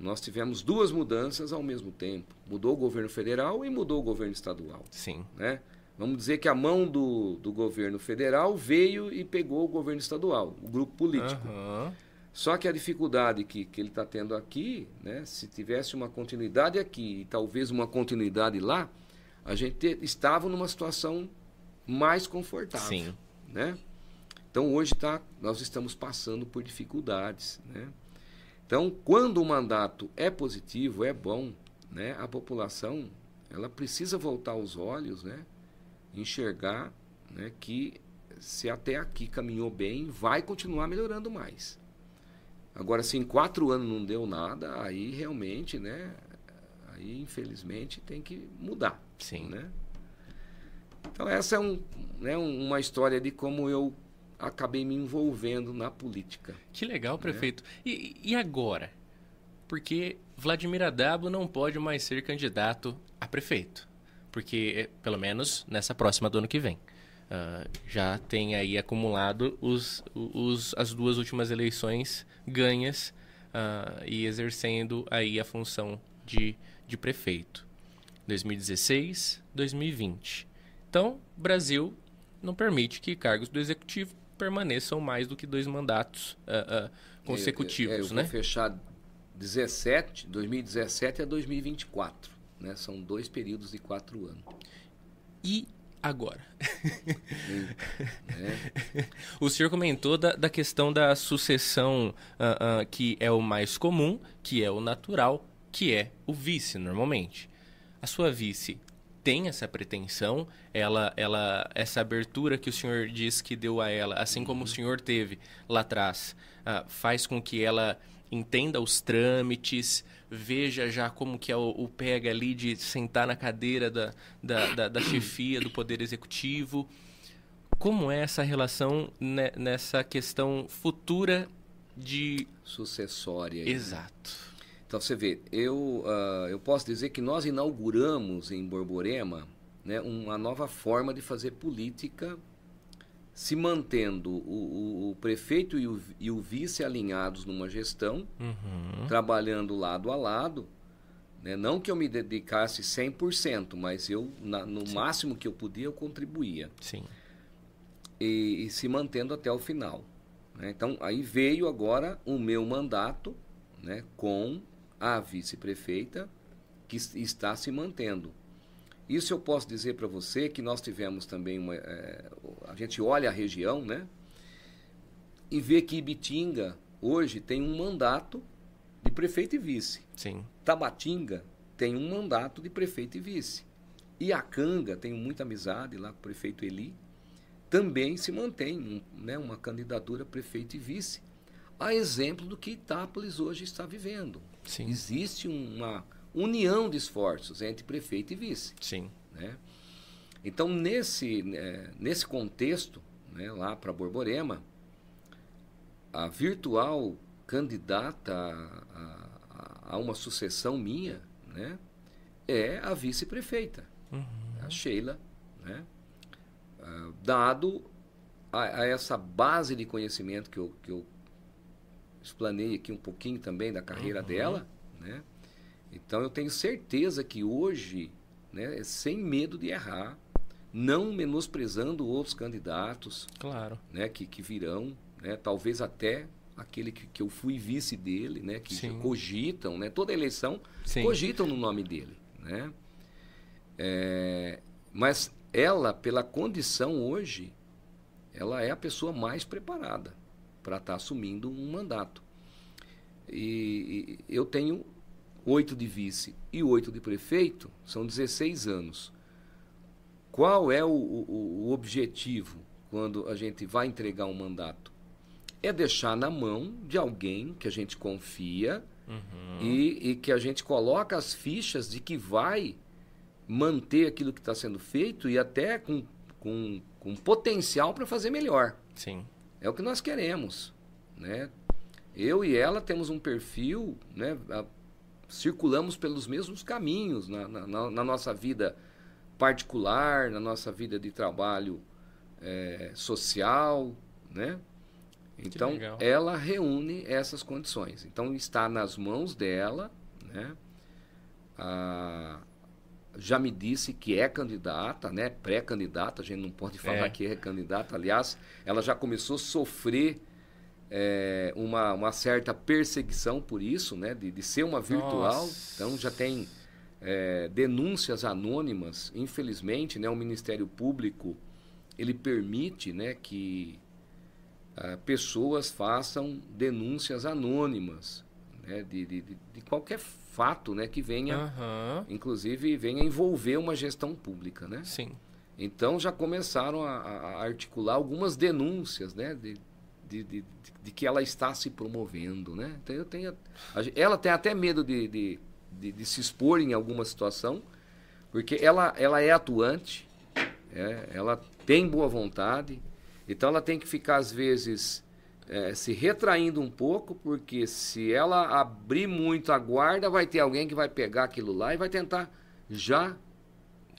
Nós tivemos duas mudanças ao mesmo tempo. Mudou o governo federal e mudou o governo estadual.
Sim.
Né? Vamos dizer que a mão do, do governo federal veio e pegou o governo estadual, o grupo político. Uhum. Só que a dificuldade que, que ele está tendo aqui, né, se tivesse uma continuidade aqui e talvez uma continuidade lá, a gente estava numa situação mais confortável. Sim. Né? Então hoje tá, nós estamos passando por dificuldades. Né? Então, quando o mandato é positivo, é bom, né, a população ela precisa voltar os olhos, né, enxergar né, que se até aqui caminhou bem, vai continuar melhorando mais. Agora, se em quatro anos não deu nada, aí realmente, né, aí infelizmente tem que mudar.
Sim.
Né? Então essa é um, né, uma história de como eu acabei me envolvendo na política.
Que legal, né? prefeito. Né? E, e agora? Porque Vladimir Adabo não pode mais ser candidato a prefeito. Porque, eh, pelo menos, nessa próxima do ano que vem. Uh, já tem aí acumulado os, os, as duas últimas eleições ganhas uh, e exercendo aí a função de, de prefeito. 2016, 2020. Então, Brasil não permite que cargos do executivo permaneçam mais do que dois mandatos uh, consecutivos, é, é, eu
né? Vou fechar 17, 2017 a 2024, né? São dois períodos de quatro anos.
E agora? é. O senhor comentou da, da questão da sucessão uh, que é o mais comum, que é o natural, que é o vice normalmente. A sua vice tem essa pretensão, ela, ela, essa abertura que o senhor diz que deu a ela, assim como o uhum. senhor teve lá atrás, uh, faz com que ela entenda os trâmites, veja já como que é o, o pega ali de sentar na cadeira da, da, da, da chefia do Poder Executivo. Como é essa relação ne, nessa questão futura de...
Sucessória.
Exato.
Né? Então você vê, eu, uh, eu posso dizer que nós inauguramos em Borborema né, uma nova forma de fazer política, se mantendo o, o, o prefeito e o, e o, vice alinhados numa gestão, uhum. trabalhando lado a lado. Né, não que eu me dedicasse 100%, mas eu, na, no Sim. máximo que eu podia, eu contribuía.
Sim.
E, e se mantendo até o final. Né? Então, aí veio agora o meu mandato né, com a vice-prefeita, que está se mantendo. Isso eu posso dizer para você que nós tivemos também uma. É, a gente olha a região, né? E vê que Ibitinga hoje tem um mandato de prefeito e vice.
Sim.
Tabatinga tem um mandato de prefeito e vice. E a Canga, tenho muita amizade lá com o prefeito Eli, também se mantém um, né, uma candidatura prefeito e vice. A exemplo do que Itápolis hoje está vivendo.
Sim.
Existe uma união de esforços entre prefeito e vice.
Sim.
Né? Então, nesse, né, nesse contexto, né, lá para Borborema, a virtual candidata a, a, a uma sucessão minha né, é a vice-prefeita,
Uhum.
a Sheila, né? Ah, dado a, a essa base de conhecimento que eu, que eu explanei aqui um pouquinho também da carreira
Uhum.
dela, né? Então eu tenho certeza que hoje, né, sem medo de errar, não menosprezando outros candidatos,
Claro.
né, que, que virão, né, talvez até aquele que, que eu fui vice dele, né, que
Sim.
cogitam, né, toda eleição
Sim.
cogitam no nome dele, né? É, mas ela, pela condição hoje, ela é a pessoa mais preparada para estar assumindo um mandato. E, e eu tenho oito de vice e oito de prefeito, são 16 anos. Qual é o, o, o objetivo quando a gente vai entregar um mandato? É deixar na mão de alguém que a gente confia
Uhum.
e, e que a gente coloca as fichas de que vai manter aquilo que está sendo feito e até com, com, com potencial para fazer melhor.
Sim.
É o que nós queremos. Né? Eu e ela temos um perfil, né? Circulamos pelos mesmos caminhos na, na- na- nossa vida particular, na nossa vida de trabalho eh, social, né? Então, ela reúne essas condições. Então, está nas mãos dela, né? Já me disse que é candidata, né? Pré-candidata, a gente não pode falar
É.
que é candidata. Aliás, ela já começou a sofrer é, uma, uma certa perseguição por isso, né? De, de ser uma virtual.
Nossa.
Então, já tem é, denúncias anônimas. Infelizmente, né? O Ministério Público, ele permite, né? Que ah, pessoas façam denúncias anônimas, né? De, de, de- qualquer fato, né? Que venha
Aham.
inclusive venha envolver uma gestão pública, né?
Sim.
Então já começaram a, a articular algumas denúncias, né? De, de, de, de que ela está se promovendo, né? Então eu tenho, ela tem até medo de, de, de, de se expor em alguma situação, porque ela, ela é atuante, é, ela tem boa vontade, então ela tem que ficar às vezes é, se retraindo um pouco, porque se ela abrir muito a guarda, vai ter alguém que vai pegar aquilo lá e vai tentar já.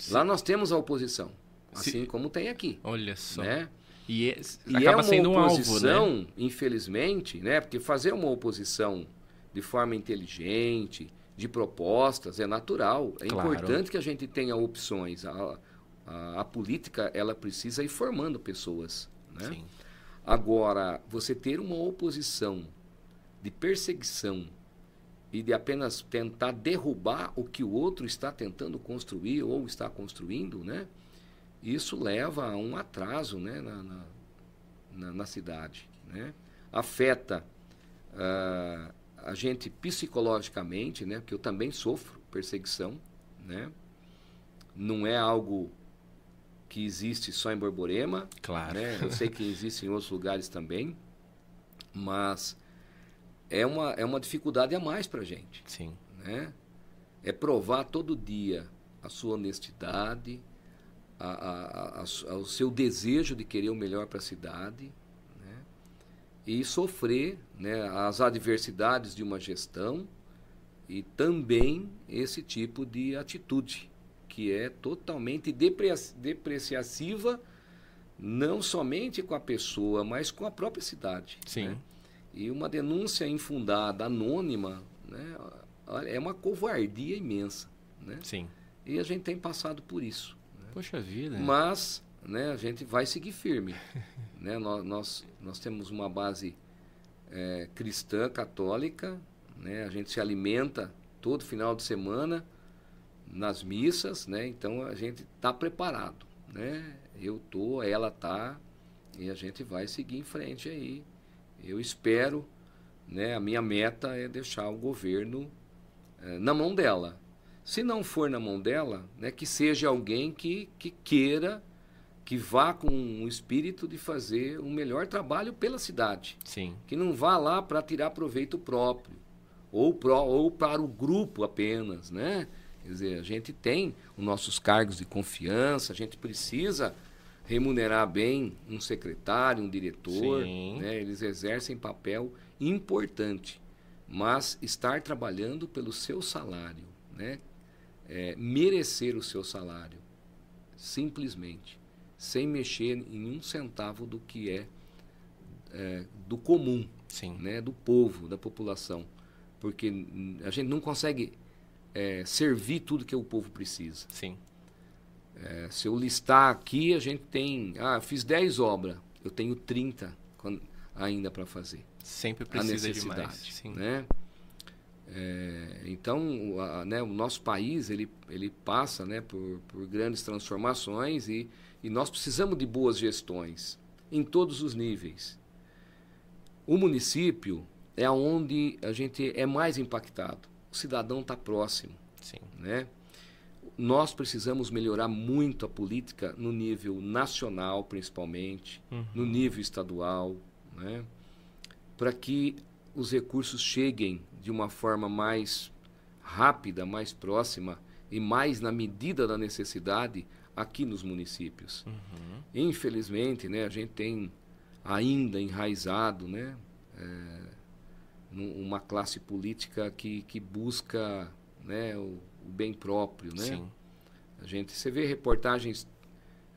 Lá nós temos a oposição, assim como tem aqui,
Olha só.
né?
E, é-
E
acaba
é uma
sendo um alvo, né?
oposição, infelizmente, né? Porque fazer uma oposição de forma inteligente, de propostas, é natural. É
Claro.
importante que a gente tenha opções. A, a, a política, ela precisa ir formando pessoas, né?
Sim.
Agora, você ter uma oposição de perseguição e de apenas tentar derrubar o que o outro está tentando construir ou está construindo, né? Isso leva a um atraso, né, na, na, na- na cidade, né? Afeta ah, a gente psicologicamente, né? Porque eu também sofro perseguição, né? Não é algo que existe só em Borborema,
Claro.
né? Eu sei que existe em outros lugares também, mas é uma, é uma dificuldade a mais para a gente,
Sim.
né? É provar todo dia a sua honestidade, a, a, a- a- o seu desejo de querer o melhor para a cidade, né? E sofrer né, as adversidades de uma gestão e também esse tipo de atitude que é totalmente depre- depreciativa não somente com a pessoa, mas com a própria cidade.
Sim.
né? E uma denúncia infundada, anônima, né, é uma covardia imensa. Né?
Sim.
E a gente tem passado por isso.
Poxa vida.
Mas né, a gente vai seguir firme. né? nós, nós, nós temos uma base é, cristã, católica, né? a gente se alimenta todo final de semana nas missas, né? Então a gente está preparado, né? Eu tô, ela tá e a gente vai seguir em frente aí. Eu espero, né? A minha meta é deixar o governo é, na mão dela. Se não for na mão dela, né? Que seja alguém que, que queira, que vá com o espírito de fazer um melhor trabalho pela cidade.
Sim.
Que não vá lá para tirar proveito próprio ou, pro, ou para o grupo apenas, né? Quer dizer, a gente tem os nossos cargos de confiança, a gente precisa remunerar bem um secretário, um diretor, né? eles exercem papel importante, mas estar trabalhando pelo seu salário, né? É, merecer o seu salário, simplesmente, sem mexer em um centavo do que é, é do comum,
Sim.
Né? do povo, da população, porque a gente não consegue é, servir tudo que o povo precisa.
Sim.
É, se eu listar aqui, a gente tem. Ah, fiz 10 obras, eu tenho 30 ainda para fazer.
Sempre precisa de mais. Sim.
Né? É, então, a, né, o nosso país ele, ele passa né, por, por grandes transformações e, e nós precisamos de boas gestões em todos os níveis. O município é onde a gente é mais impactado o cidadão está próximo.
Sim.
Né? Nós precisamos melhorar muito a política no nível nacional, principalmente, uhum. no nível estadual, né? para que os recursos cheguem de uma forma mais rápida, mais próxima e mais na medida da necessidade aqui nos municípios. Uhum. Infelizmente, né, a gente tem ainda enraizado, né, é, uma classe política que, que busca né, o, o bem próprio, né?
Sim.
A gente, você vê reportagens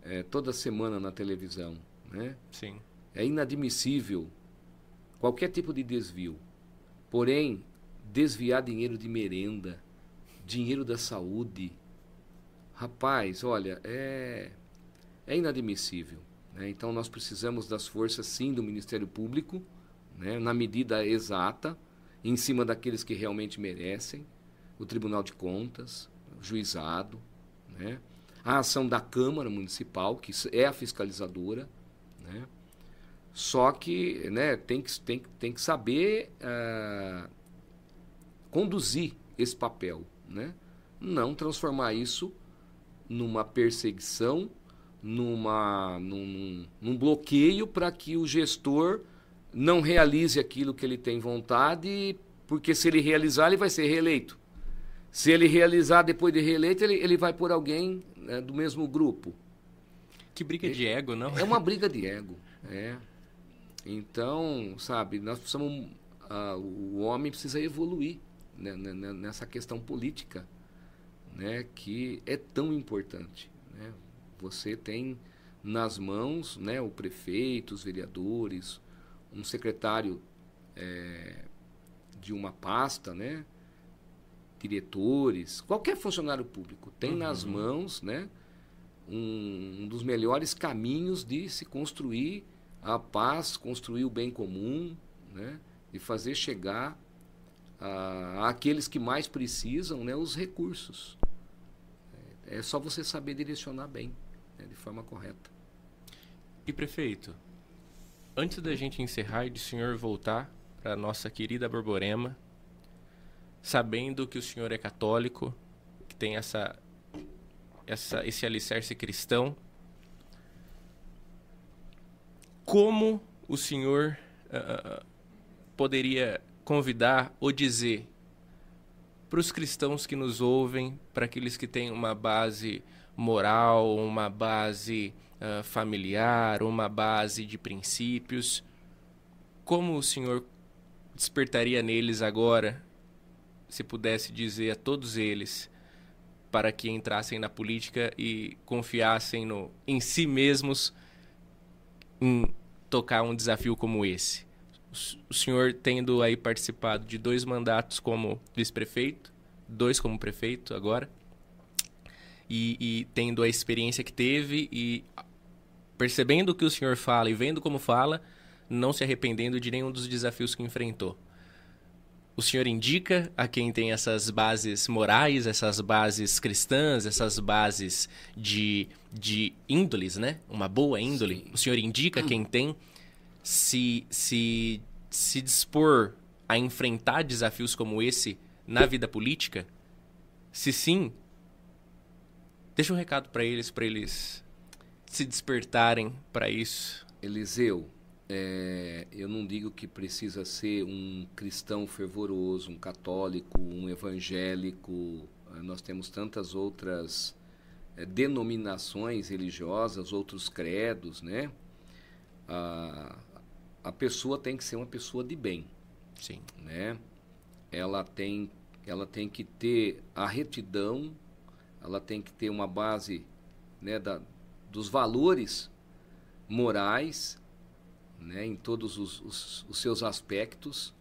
é, toda semana na televisão, né?
Sim.
É inadmissível qualquer tipo de desvio. Porém, desviar dinheiro de merenda, dinheiro da saúde, rapaz, olha, é, é inadmissível. Né? Então, nós precisamos das forças, sim, do Ministério Público, né, na medida exata, em cima daqueles que realmente merecem, o Tribunal de Contas, o juizado, né, a ação da Câmara Municipal, que é a fiscalizadora, né, só que né, tem, que, tem, tem que saber uh, conduzir esse papel, né? não transformar isso numa perseguição, numa, num, num bloqueio para que o gestor não realize aquilo que ele tem vontade, porque se ele realizar, ele vai ser reeleito. Se ele realizar depois de reeleito, ele, ele vai por alguém né, do mesmo grupo.
Que briga de ego, não?
É uma briga de ego, é. Então, sabe, nós precisamos. Uh, o homem precisa evoluir né, né, né, nessa questão política, né, que é tão importante. Né? Você tem nas mãos né, o prefeito, os vereadores, um secretário é, de uma pasta, né? diretores, qualquer funcionário público tem uhum. nas mãos né? Um, um, dos melhores caminhos de se construir a paz, construir o bem comum, né? e fazer chegar àqueles que mais precisam né? os recursos. É, é só você saber direcionar bem, né? de forma correta.
E prefeito, antes da gente encerrar e de senhor voltar para nossa querida Borborema, sabendo que o senhor é católico, que tem essa, essa esse alicerce cristão, como o senhor uh, poderia convidar ou dizer para os cristãos que nos ouvem, para aqueles que têm uma base moral, uma base uh, familiar, uma base de princípios. Como o Senhor despertaria neles agora, se pudesse dizer a todos eles, para que entrassem na política e confiassem no, em si mesmos em tocar um desafio como esse? O senhor tendo aí participado de dois mandatos como vice-prefeito, dois como prefeito agora, e, e, tendo a experiência que teve e percebendo o que o senhor fala e vendo como fala, não se arrependendo de nenhum dos desafios que enfrentou. o senhor indica a quem tem essas bases morais, essas bases cristãs, essas bases de, de índoles, né? Uma boa índole. Sim. O senhor indica quem tem se, se, se dispor a enfrentar desafios como esse na vida política? Se sim, deixa um recado para eles, para eles se despertarem para isso.
Eliseu, é, eu não digo que precisa ser um cristão fervoroso, um católico, um evangélico. Nós temos tantas outras denominações religiosas, outros credos, né? A, a pessoa tem que ser uma pessoa de bem.
Sim.
Né? Ela tem, ela tem que ter a retidão, ela tem que ter uma base né, da, dos valores morais né, em todos os, os, os seus aspectos,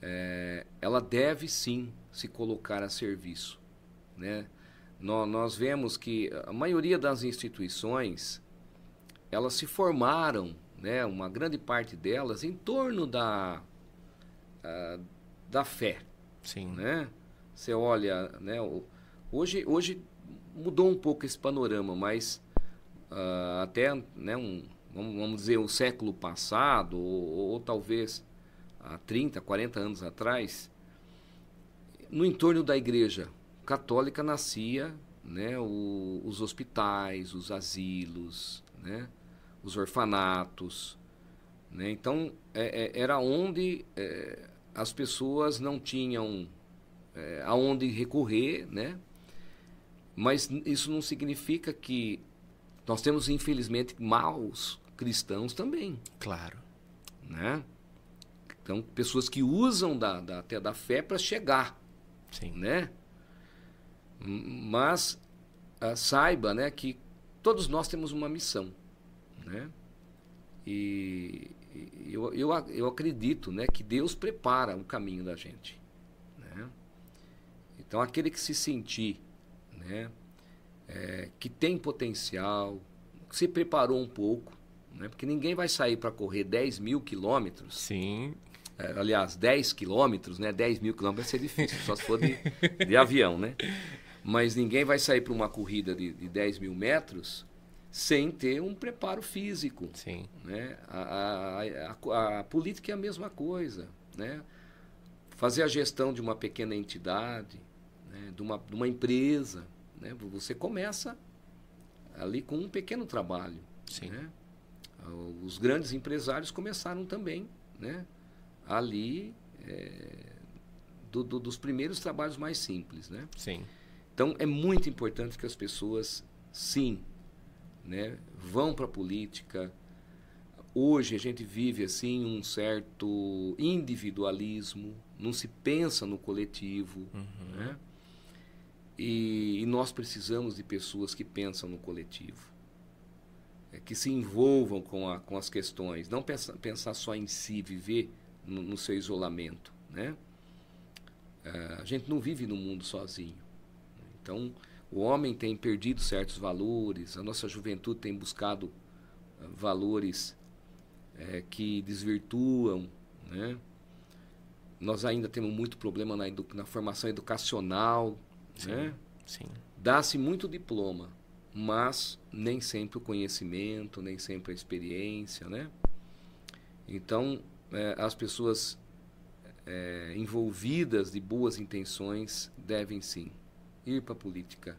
é, ela deve sim se colocar a serviço. Né? Nós, nós vemos que a maioria das instituições elas se formaram, né, uma grande parte delas, em torno da, a, da fé.
Sim.
Né? Você olha, né, hoje, hoje mudou um pouco esse panorama, mas uh, até né, um, vamos, dizer, o século passado, ou, ou, talvez há 30, 40 anos atrás, no entorno da igreja católica nascia né, o, os hospitais, os asilos, né, os orfanatos. Né? Então, é, é, era onde é, as pessoas não tinham é, aonde recorrer, né? mas isso não significa que nós temos, infelizmente, maus cristãos também.
Claro.
Né? Então, pessoas que usam da, da até da fé para chegar.
Sim.
Né? Mas uh, saiba né, que todos nós temos uma missão. Né? E, eu, eu, eu acredito né, que Deus prepara o caminho da gente. Né? Então, aquele que se sentir né, é, que tem potencial, que se preparou um pouco, né? Porque ninguém vai sair para correr 10 mil quilômetros.
Sim.
É, aliás, 10 quilômetros, né? 10 mil quilômetros vai ser difícil, só se for de, de avião, né? Mas ninguém vai sair para uma corrida de, de 10 mil metros sem ter um preparo físico.
Sim.
Né? A, a, a, a, política é a mesma coisa. Né? Fazer a gestão de uma pequena entidade, né? de, uma, de uma empresa. Né? Você começa ali com um pequeno trabalho.
Sim.
Né? Os grandes empresários começaram também, né? Ali, é, do, do, dos primeiros trabalhos mais simples, né?
Sim.
Então, é muito importante que as pessoas, sim, né? Vão para a política. Hoje a gente vive, assim, um certo individualismo, não se pensa no coletivo, uhum. né? E, e nós precisamos de pessoas que pensam no coletivo é, que se envolvam com, a, com as questões, não pensa, pensar só em si, viver no, no seu isolamento. Né? É, a gente não vive no mundo sozinho. Então, o homem tem perdido certos valores, a nossa juventude tem buscado uh, valores é, que desvirtuam. Né? Nós ainda temos muito problema na, na formação educacional.
Sim,
né?
sim.
Dá-se muito diploma, mas nem sempre o conhecimento, nem sempre a experiência, né? Então, é, as pessoas é, envolvidas de boas intenções devem sim ir para a política,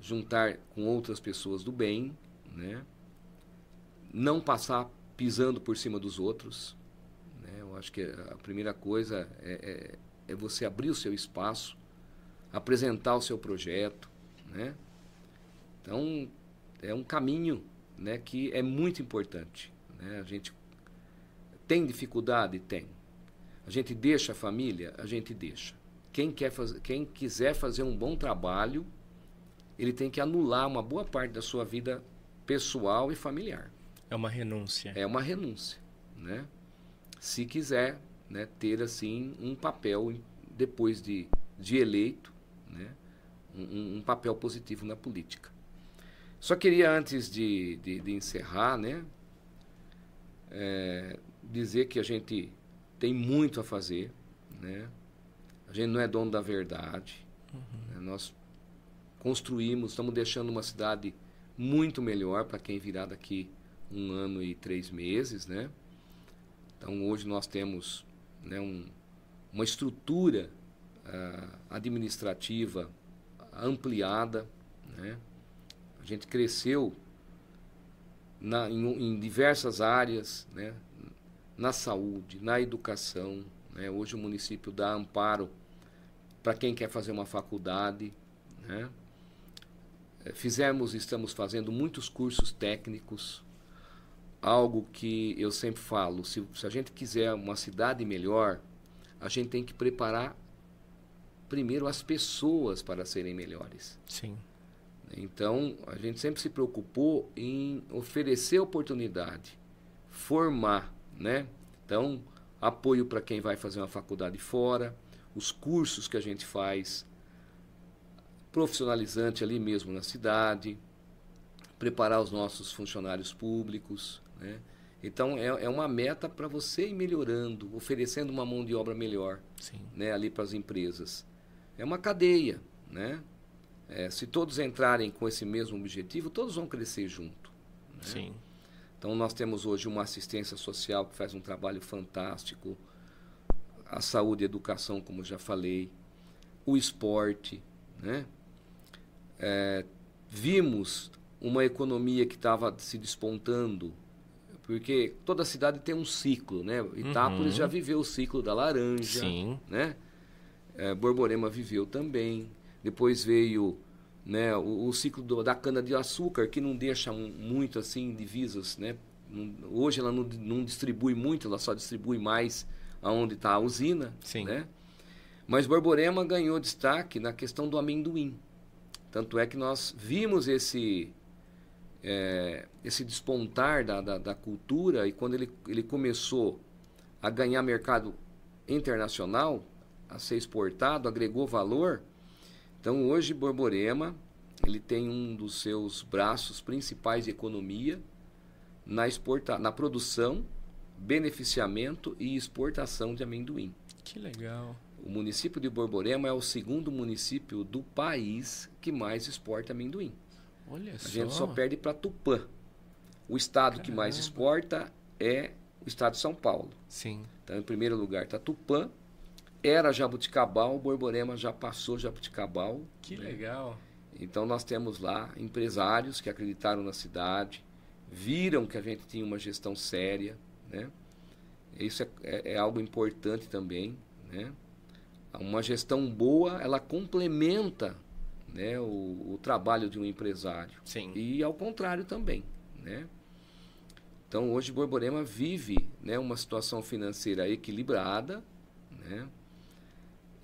juntar com outras pessoas do bem, né? Não passar pisando por cima dos outros. Né? Eu acho que a primeira coisa é, é, é você abrir o seu espaço, apresentar o seu projeto, né? Então, é um caminho né, que é muito importante. Né? A gente tem dificuldade? Tem. A gente deixa a família? A gente deixa. Quem, quer faz... Quem quiser fazer um bom trabalho, ele tem que anular uma boa parte da sua vida pessoal e familiar.
É uma renúncia.
É uma renúncia, né? Se quiser né, ter assim um papel depois de, de eleito, né, um, um papel positivo na política. Só queria, antes de, de, de encerrar, né, é, dizer que a gente tem muito a fazer. né? A gente não é dono da verdade. Uhum. Né? Nós construímos, estamos deixando uma cidade muito melhor para quem virá daqui um ano e três meses, né? Então hoje nós temos né, um, uma estrutura uh, administrativa ampliada, né? A gente cresceu na, em, em, diversas áreas, né? Na saúde, na educação, né? Hoje o município dá amparo para quem quer fazer uma faculdade, né? Eh, fizemos, estamos fazendo muitos cursos técnicos, algo que eu sempre falo, se, se a gente quiser uma cidade melhor, a gente tem que preparar primeiro as pessoas para serem melhores.
Sim.
Então, a gente sempre se preocupou em oferecer oportunidade, formar, né? Então, apoio para quem vai fazer uma faculdade fora, os cursos que a gente faz, profissionalizante ali mesmo na cidade, preparar os nossos funcionários públicos, né? Então é, é uma meta para você ir melhorando, oferecendo uma mão de obra melhor
Sim.
né, ali para as empresas. É uma cadeia. Né? É, se todos entrarem com esse mesmo objetivo, todos vão crescer junto. Né?
Sim.
Então nós temos hoje uma assistência social que faz um trabalho fantástico, a saúde e a educação, como já falei, o esporte. Né? É, vimos uma economia que estava se despontando porque toda cidade tem um ciclo, né? Itápolis uhum. já viveu o ciclo da laranja,
Sim.
né? É, Borborema viveu também. Depois veio né, o, o ciclo do, da cana-de-açúcar, que não deixa muito assim divisas, né? Hoje ela não, não distribui muito, ela só distribui mais aonde está a usina,
Sim.
né? Mas Borborema ganhou destaque na questão do amendoim. Tanto é que nós vimos esse é, esse despontar da, da, da, cultura e quando ele, ele começou a ganhar mercado internacional, a ser exportado, agregou valor. Então hoje Borborema ele tem um dos seus braços principais de economia na, exporta na produção, beneficiamento e exportação de amendoim.
Que legal.
O município de Borborema é o segundo município do país que mais exporta amendoim.
Olha
a
só.
gente só perde para Tupã. O estado Caramba. que mais exporta é o estado de São Paulo.
Sim.
Então, em primeiro lugar está Tupã. Era Jabuticabal, Borborema já passou Jabuticabal.
Que né? legal.
Então nós temos lá empresários que acreditaram na cidade, viram que a gente tinha uma gestão séria, né? Isso é, é, é algo importante também, né? Uma gestão boa, ela complementa né, o, o, trabalho de um empresário.
Sim.
E ao contrário também. Né? Então hoje Borborema vive né, uma situação financeira equilibrada, né?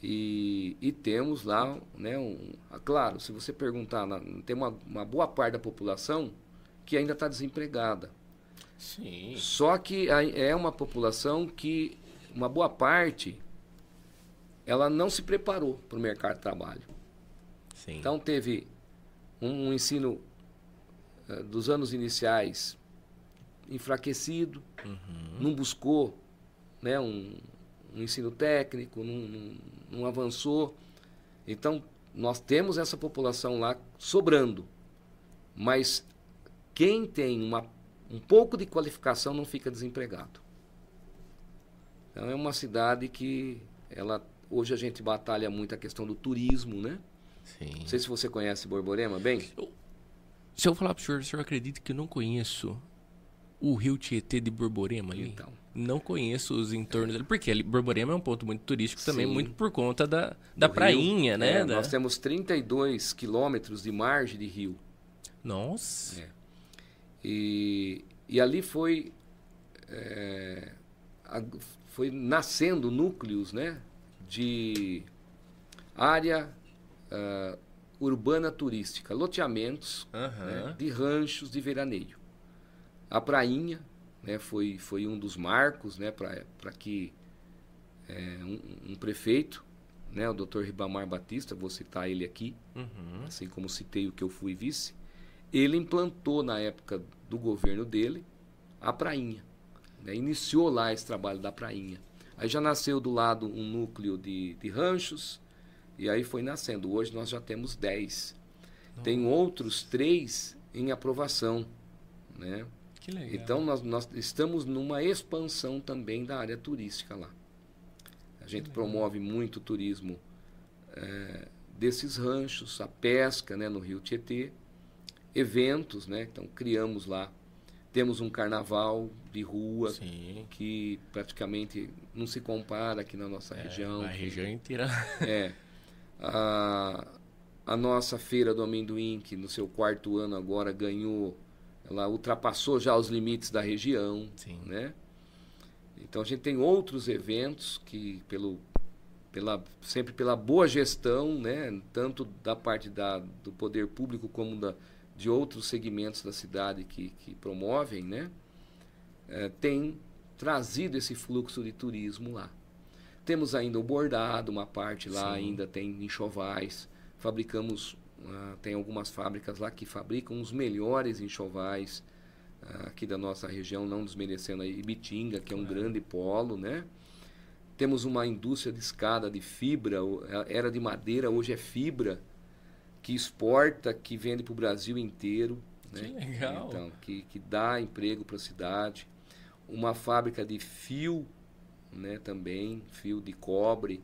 E, e temos lá, né, um, ah, claro, se você perguntar, tem uma, uma boa parte da população que ainda está desempregada.
Sim.
Só que é uma população que, uma boa parte, ela não se preparou para o mercado de trabalho.
Sim.
Então teve um, um ensino uh, dos anos iniciais enfraquecido,
uhum.
não buscou né, um, um ensino técnico, não, não, não, avançou. Então nós temos essa população lá sobrando, mas quem tem uma, um pouco de qualificação não fica desempregado. Então é uma cidade que ela hoje a gente batalha muito a questão do turismo, né?
Sim.
Não sei se você conhece Borborema bem.
Eu, se eu falar para o senhor, o senhor acredita que eu não conheço o rio Tietê de Borborema ali?
Então.
Não conheço os entornos dele. Porque ali, Borborema é um ponto muito turístico também,
Sim.
muito por conta da, da prainha,
rio,
né?
É,
da...
Nós temos 32 quilômetros de margem de rio.
Nossa.
É. E, e ali foi, é, a, foi nascendo núcleos né, de área uh, urbana turística, loteamentos
uhum.
né, de ranchos de veraneio. A prainha né, foi, foi um dos marcos né, para que é, um, um, prefeito, né, o Dr. Ribamar Batista, vou citar ele aqui,
uhum.
assim como citei o que eu fui vice, ele implantou na época do governo dele a prainha. Né, iniciou lá esse trabalho da prainha. Aí já nasceu do lado um núcleo de, de ranchos, e aí foi nascendo. Hoje nós já temos 10. Tem outros três em aprovação. Né?
Que legal.
Então nós, nós estamos numa expansão também da área turística lá. A gente promove muito o turismo é, desses ranchos, a pesca né, no Rio Tietê, eventos, né? Então criamos lá. Temos um carnaval de rua
Sim.
que praticamente não se compara aqui na nossa
É,
região.
A
que-
região inteira.
é. A, a nossa feira do amendoim, que no seu quarto ano agora ganhou, ela ultrapassou já os limites da região,
Sim.
né? Então a gente tem outros eventos que pelo pela sempre pela boa gestão, né, tanto da parte da, do poder público como da, de outros segmentos da cidade que, que promovem, né, eh, tem trazido esse fluxo de turismo lá. Temos ainda o bordado, uma parte lá
Sim.
ainda tem enxovais. Fabricamos, ah, tem algumas fábricas lá que fabricam os melhores enxovais ah, aqui da nossa região, não desmerecendo a Ibitinga, que é um
Claro.
grande polo, né? Temos uma indústria de escada de fibra, o- era de madeira, hoje é fibra, que exporta, que vende para o Brasil inteiro.
Que
né?
legal.
Então, que, que dá emprego para a cidade. Uma fábrica de fio, né, também, fio de cobre.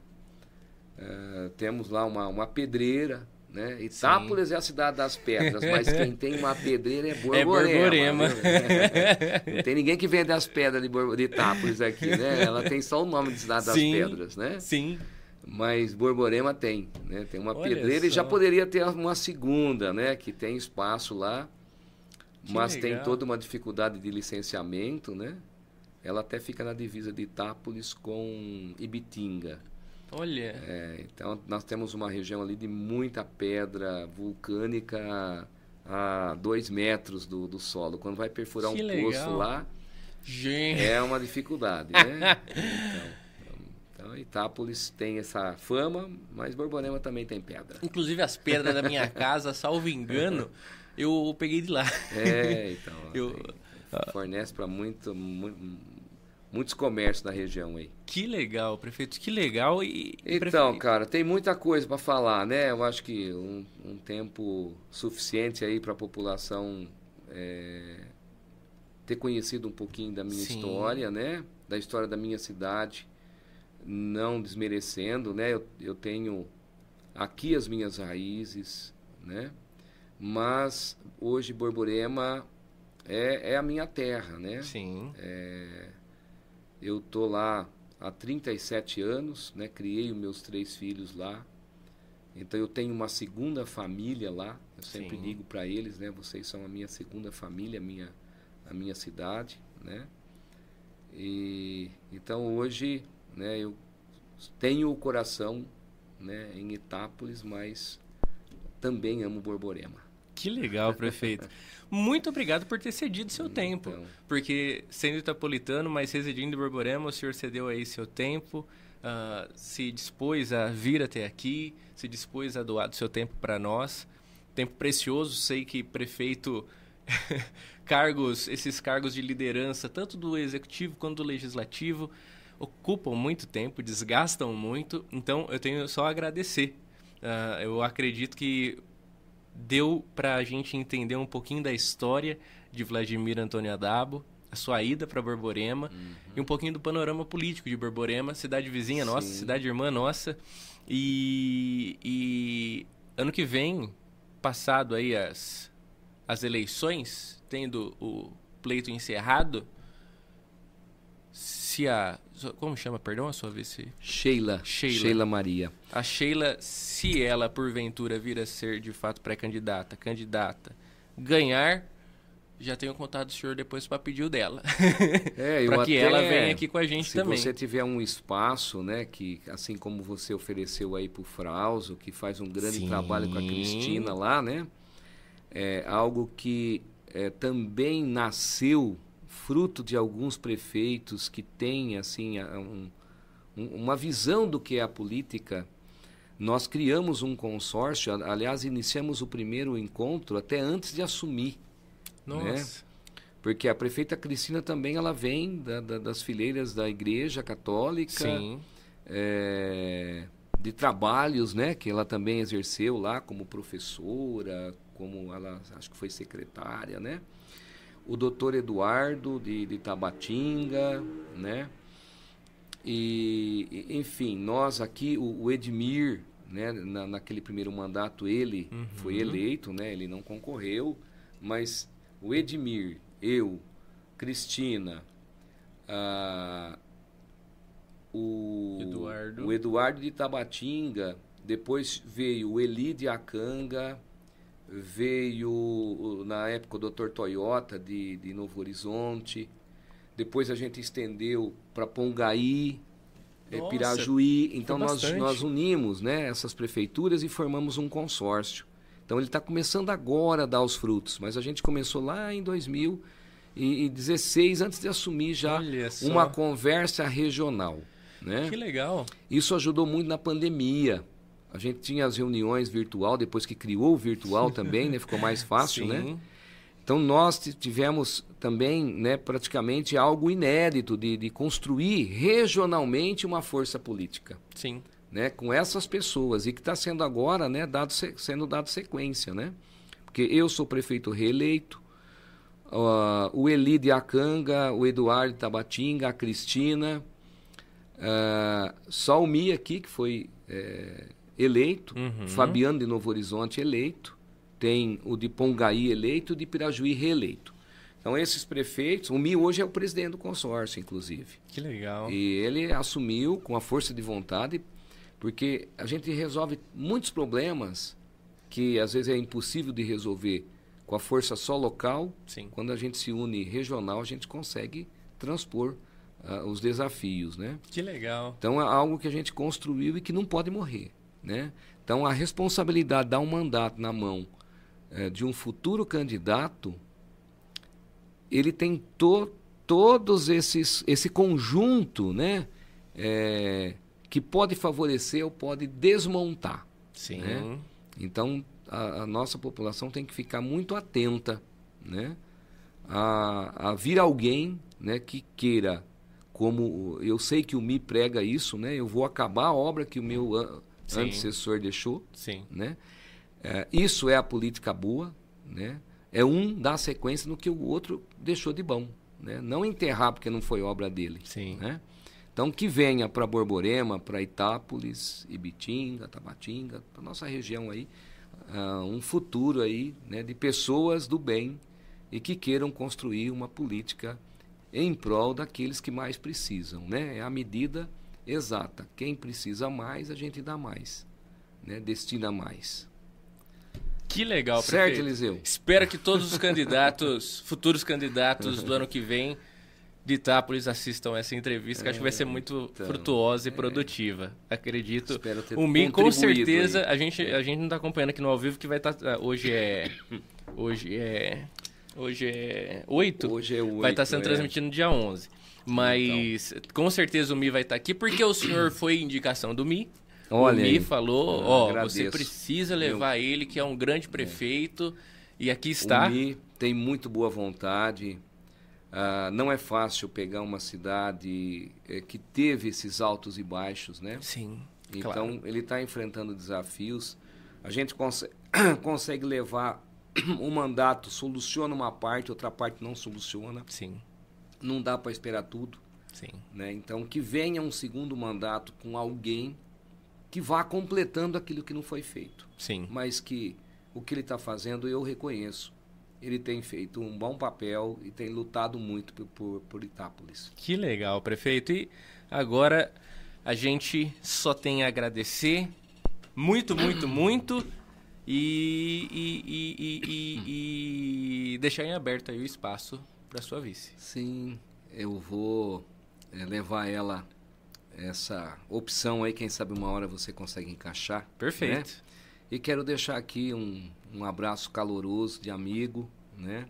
Eh, temos lá uma, uma pedreira, né? Itápolis é a cidade das pedras, mas quem tem uma pedreira é Borborema.
Borborema.
viu? Não tem ninguém que vende as pedras de, Bor- de Itápolis aqui, né? Ela tem só o nome de cidade das
Sim.
pedras, né?
Sim.
Mas Borborema tem, né? Tem uma
Olha
pedreira e já
só.
poderia ter uma segunda, né? Que tem espaço lá,
Que
mas tem
legal.
toda uma dificuldade de licenciamento, né? Ela até fica na divisa de Itápolis com Ibitinga.
Olha.
É, então nós temos uma região ali de muita pedra vulcânica a dois metros do, do solo. Quando vai perfurar
Que
um
legal.
poço lá,
Gente.
é uma dificuldade, né? Então, então Itápolis tem essa fama, mas Borborema também tem pedra.
Inclusive as pedras da minha casa, salvo engano, eu peguei de lá.
É, então.
Eu-
fornece para muito, mu- muitos comércios na região aí.
Que legal, prefeito, que legal. E,
Então,
prefeito-
cara, tem muita coisa para falar, né? Eu acho que um, um tempo suficiente aí para a população é, ter conhecido um pouquinho da minha
Sim.
história, né? Da história da minha cidade, não desmerecendo, né? Eu, eu tenho aqui as minhas raízes, né? Mas hoje Borborema é, é a minha terra, né?
Sim.
Eu tô lá há 37 anos, né? Criei os meus três filhos lá. Então eu tenho uma segunda família lá. Eu sempre
Sim.
digo para eles, né? Vocês são a minha segunda família, a minha, a minha cidade, né? E então hoje, né? Eu tenho o coração, né? Em Itápolis, mas também amo Borborema.
Que legal, prefeito. Muito obrigado por ter cedido seu tempo.
Então,
Porque sendo itapolitano, mas residindo em Borborema, o senhor cedeu aí seu tempo, ah, se dispôs a vir até aqui, se dispôs a doar do seu tempo para nós. Tempo precioso, sei que prefeito, cargos, esses cargos de liderança, tanto do executivo quanto do legislativo, ocupam muito tempo, desgastam muito, então eu tenho só a agradecer. Ah, eu acredito que deu para a gente entender um pouquinho da história de Vladimir Antônio Adabo, a sua ida para Borborema e um pouquinho do panorama político de Borborema, cidade vizinha nossa,
Sim.
cidade irmã nossa. E, e ano que vem, passado aí as, as eleições, tendo o pleito encerrado, se a. Como chama, perdão, a sua vice?
Sheila,
Sheila.
Sheila Maria.
A Sheila, se ela porventura vir a ser de fato pré-candidata, candidata, ganhar, já tenho contato do senhor depois para pedir o dela.
É,
para que
até-
ela venha aqui com a gente
se
também.
você tiver um espaço, né, que assim como você ofereceu aí pro Frauso, que faz um grande
Sim.
trabalho com a Cristina lá, né? É algo que é, também nasceu fruto de alguns prefeitos que têm assim um- um- uma visão do que é a política. Nós criamos um consórcio, aliás, iniciamos o primeiro encontro até antes de assumir
Nossa.
Porque a prefeita Cristina também ela vem da, da, das fileiras da Igreja Católica.
Sim.
É, de trabalhos, né, que ela também exerceu lá como professora, como ela acho que foi secretária, né? O doutor Eduardo de, de Tabatinga, né? E, enfim, nós aqui, o, o Edmir, né, na, naquele primeiro mandato, ele uhum. foi eleito, né? Ele não concorreu, mas o Edmir, eu, Cristina, a o Eduardo. o Eduardo de Tabatinga, depois veio o Eli de Acanga, veio na época o Dr. Toyota de, de Novo Horizonte, depois a gente estendeu para Pongaí, é, Pirajuí, então nós, nós unimos né, essas prefeituras e formamos um consórcio. Então ele está começando agora a dar os frutos, mas a gente começou lá em 2016, antes de assumir já uma conversa regional. Né?
Que legal.
Isso ajudou muito na pandemia. A gente tinha as reuniões virtual, depois que criou o virtual também, né? Ficou mais fácil, né? Sim. né? Então nós tivemos também, né, praticamente algo inédito de, de construir regionalmente uma força política.
Sim.
Né, com essas pessoas e que está sendo agora, né, dado, sendo dado sequência, né? Porque eu sou prefeito reeleito, uh, o Eli de Acanga, o Eduardo Tabatinga, a Cristina, Uh, só o Mi aqui, que foi é, eleito, uhum. Fabiano de Novo Horizonte eleito, tem o de Pongaí eleito, o de Pirajuí reeleito. Então, esses prefeitos, o Mi hoje é o presidente do consórcio, inclusive.
Que legal.
E ele assumiu com a força de vontade, porque a gente resolve muitos problemas que às vezes é impossível de resolver com a força só local.
Sim.
Quando a gente se une regional, a gente consegue transpor uh, os desafios, né?
Que legal.
Então é algo que a gente construiu e que não pode morrer, né? Então a responsabilidade de dar um mandato na mão uh, de um futuro candidato, ele tem to, todos esses esse conjunto, né? É, que pode favorecer ou pode desmontar.
Sim.
Né? Então a, a, nossa população tem que ficar muito atenta, né? A, a vir alguém, né, que queira como eu sei que o Mi prega isso, né? Eu vou acabar a obra que o meu Sim. antecessor deixou,
Sim.
né? É, isso é a política boa, né? É um dar sequência no que o outro deixou de bom, né? Não enterrar porque não foi obra dele,
Sim.
né? Então que venha para Borborema, para Itápolis, Ibitinga, Tabatinga, para nossa região aí, uh, um futuro aí, né? De pessoas do bem e que queiram construir uma política em prol daqueles que mais precisam, né? É a medida exata. Quem precisa mais, a gente dá mais, né? Destina mais.
Que legal,
certo, prefeito. Eliseu.
Espero que todos os candidatos, futuros candidatos do ano que vem de Itápolis assistam essa entrevista, que é, acho que vai ser muito então, frutuosa e é. produtiva. É. Acredito.
Espero ter
o Mi, com certeza, a gente, a gente não está acompanhando aqui no ao vivo, que vai estar. Tá, hoje é. Hoje é Hoje é 8?
Hoje é 8.
Vai estar tá sendo é. transmitido no dia 11. Mas então. com certeza o Mi vai estar tá aqui, porque o senhor foi indicação do Mi.
Olha
o Mi
aí.
falou, ó, você precisa levar ele, que é um grande é. prefeito. É. E aqui está.
O Mi tem muito boa vontade. Uh, não é fácil pegar uma cidade é, que teve esses altos e baixos, né?
Sim.
Então
claro.
ele está enfrentando desafios. A gente consegue, consegue levar um mandato soluciona uma parte, outra parte não soluciona.
Sim.
Não dá para esperar tudo.
Sim.
Né? Então, que venha um segundo mandato com alguém que vá completando aquilo que não foi feito.
Sim.
Mas que o que ele está fazendo eu reconheço. Ele tem feito um bom papel e tem lutado muito por, por, por Itápolis.
Que legal, prefeito. E agora a gente só tem a agradecer muito, muito, muito e, e, e, e, deixar em aberto aí o espaço para sua vice.
Sim, eu vou é, levar ela essa opção aí, quem sabe uma hora você consegue encaixar.
Perfeito.
Né? E quero deixar aqui um, um abraço caloroso de amigo, né?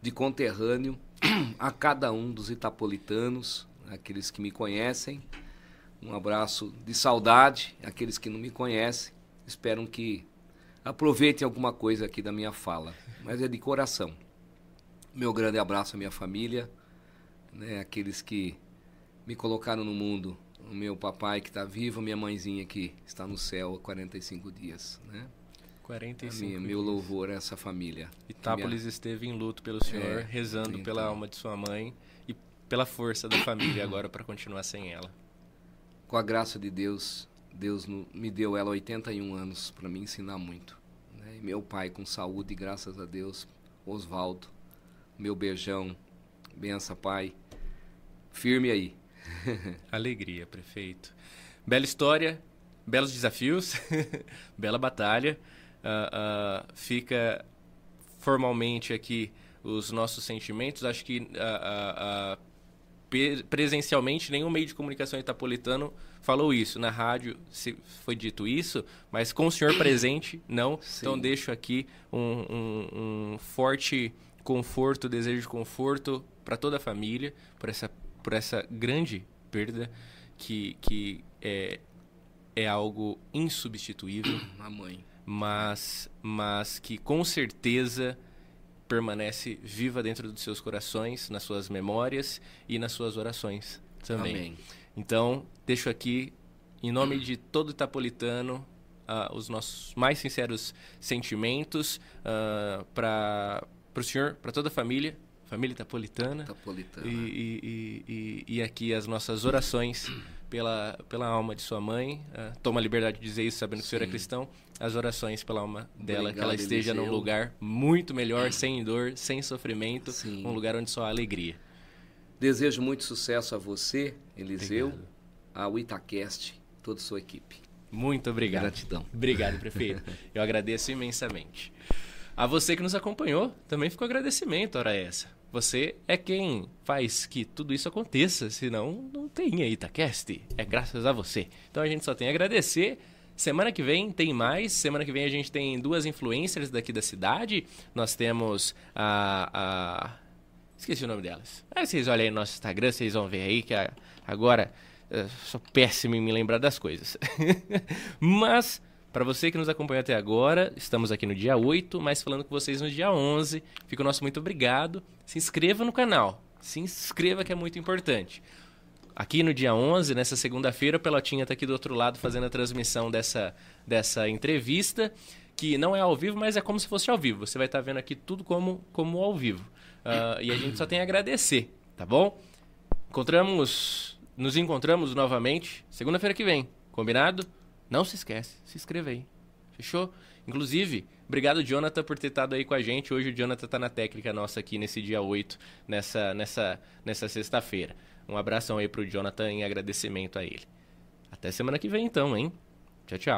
de conterrâneo a cada um dos itapolitanos, aqueles que me conhecem. Um abraço de saudade, aqueles que não me conhecem. Espero que aproveitem alguma coisa aqui da minha fala, mas é de coração. Meu grande abraço à minha família, né, aqueles que me colocaram no mundo. O meu papai que está vivo, minha mãezinha que está no céu há 45 dias. Né?
45
minha, Meu louvor a essa família.
Itápolis minha... esteve em luto pelo senhor, é, rezando então... pela alma de sua mãe e pela força da família agora para continuar sem ela.
Com a graça de Deus, Deus me deu ela 81 anos para me ensinar muito. Né? E meu pai com saúde, graças a Deus, Oswaldo, meu beijão, benção pai, firme aí.
Alegria, prefeito. Bela história, belos desafios, bela batalha. Uh, uh, fica formalmente aqui os nossos sentimentos. Acho que uh, presencialmente nenhum meio de comunicação itapolitano falou isso. Na rádio se foi dito isso, mas com o senhor presente, não. Sim. Então deixo aqui um, um, um forte conforto, desejo de conforto para toda a família, por essa, por essa grande perda que, que é, é algo insubstituível.
A mãe.
Mas, mas que com certeza permanece viva dentro dos seus corações, nas suas memórias e nas suas orações também. Amém. Então, deixo aqui, em nome de todo Itapolitano, uh, os nossos mais sinceros sentimentos uh, ah, para o senhor, para toda a família, família Itapolitana.
Itapolitana.
E, e, e, e, aqui as nossas orações pela, pela alma de sua mãe. Uh, toma a liberdade de dizer isso, sabendo que o senhor é cristão as orações pela alma dela, Obrigado, que ela esteja Eliseu. num lugar muito melhor, sem dor, sem sofrimento, Sim. um lugar onde só há alegria.
Desejo muito sucesso a você, Eliseu, obrigado. ao Itacast, toda a sua equipe.
Muito obrigado.
Gratidão.
Obrigado, prefeito. Eu agradeço imensamente. A você que nos acompanhou, também ficou agradecimento, hora essa. Você é quem faz que tudo isso aconteça, senão não tem Itacast. É graças a você. Então a gente só tem a agradecer Semana que vem tem mais. Semana que vem a gente tem duas influencers daqui da cidade. Nós temos a. a... Esqueci o nome delas. Aí vocês olhem aí no nosso Instagram, vocês vão ver aí que agora eu sou péssimo em me lembrar das coisas. mas, para você que nos acompanhou até agora, estamos aqui no dia 8, mas falando com vocês no dia 11. Fica o nosso muito obrigado. Se inscreva no canal. Se inscreva que é muito importante. Aqui no dia 11, nessa segunda-feira, o Pelotinha está aqui do outro lado fazendo a transmissão dessa, dessa entrevista, que não é ao vivo, mas é como se fosse ao vivo. Você vai estar tá vendo aqui tudo como, como ao vivo. Uh, e a gente só tem a agradecer, tá bom? Encontramos, nos encontramos novamente segunda-feira que vem, combinado? Não se esquece, se inscreva aí. Fechou? Inclusive, obrigado, Jonathan, por ter estado aí com a gente. Hoje o Jonathan está na técnica nossa aqui nesse dia 8, nessa, nessa, nessa sexta-feira. Um abração aí pro Jonathan em agradecimento a ele. Até semana que vem então, hein? Tchau, tchau.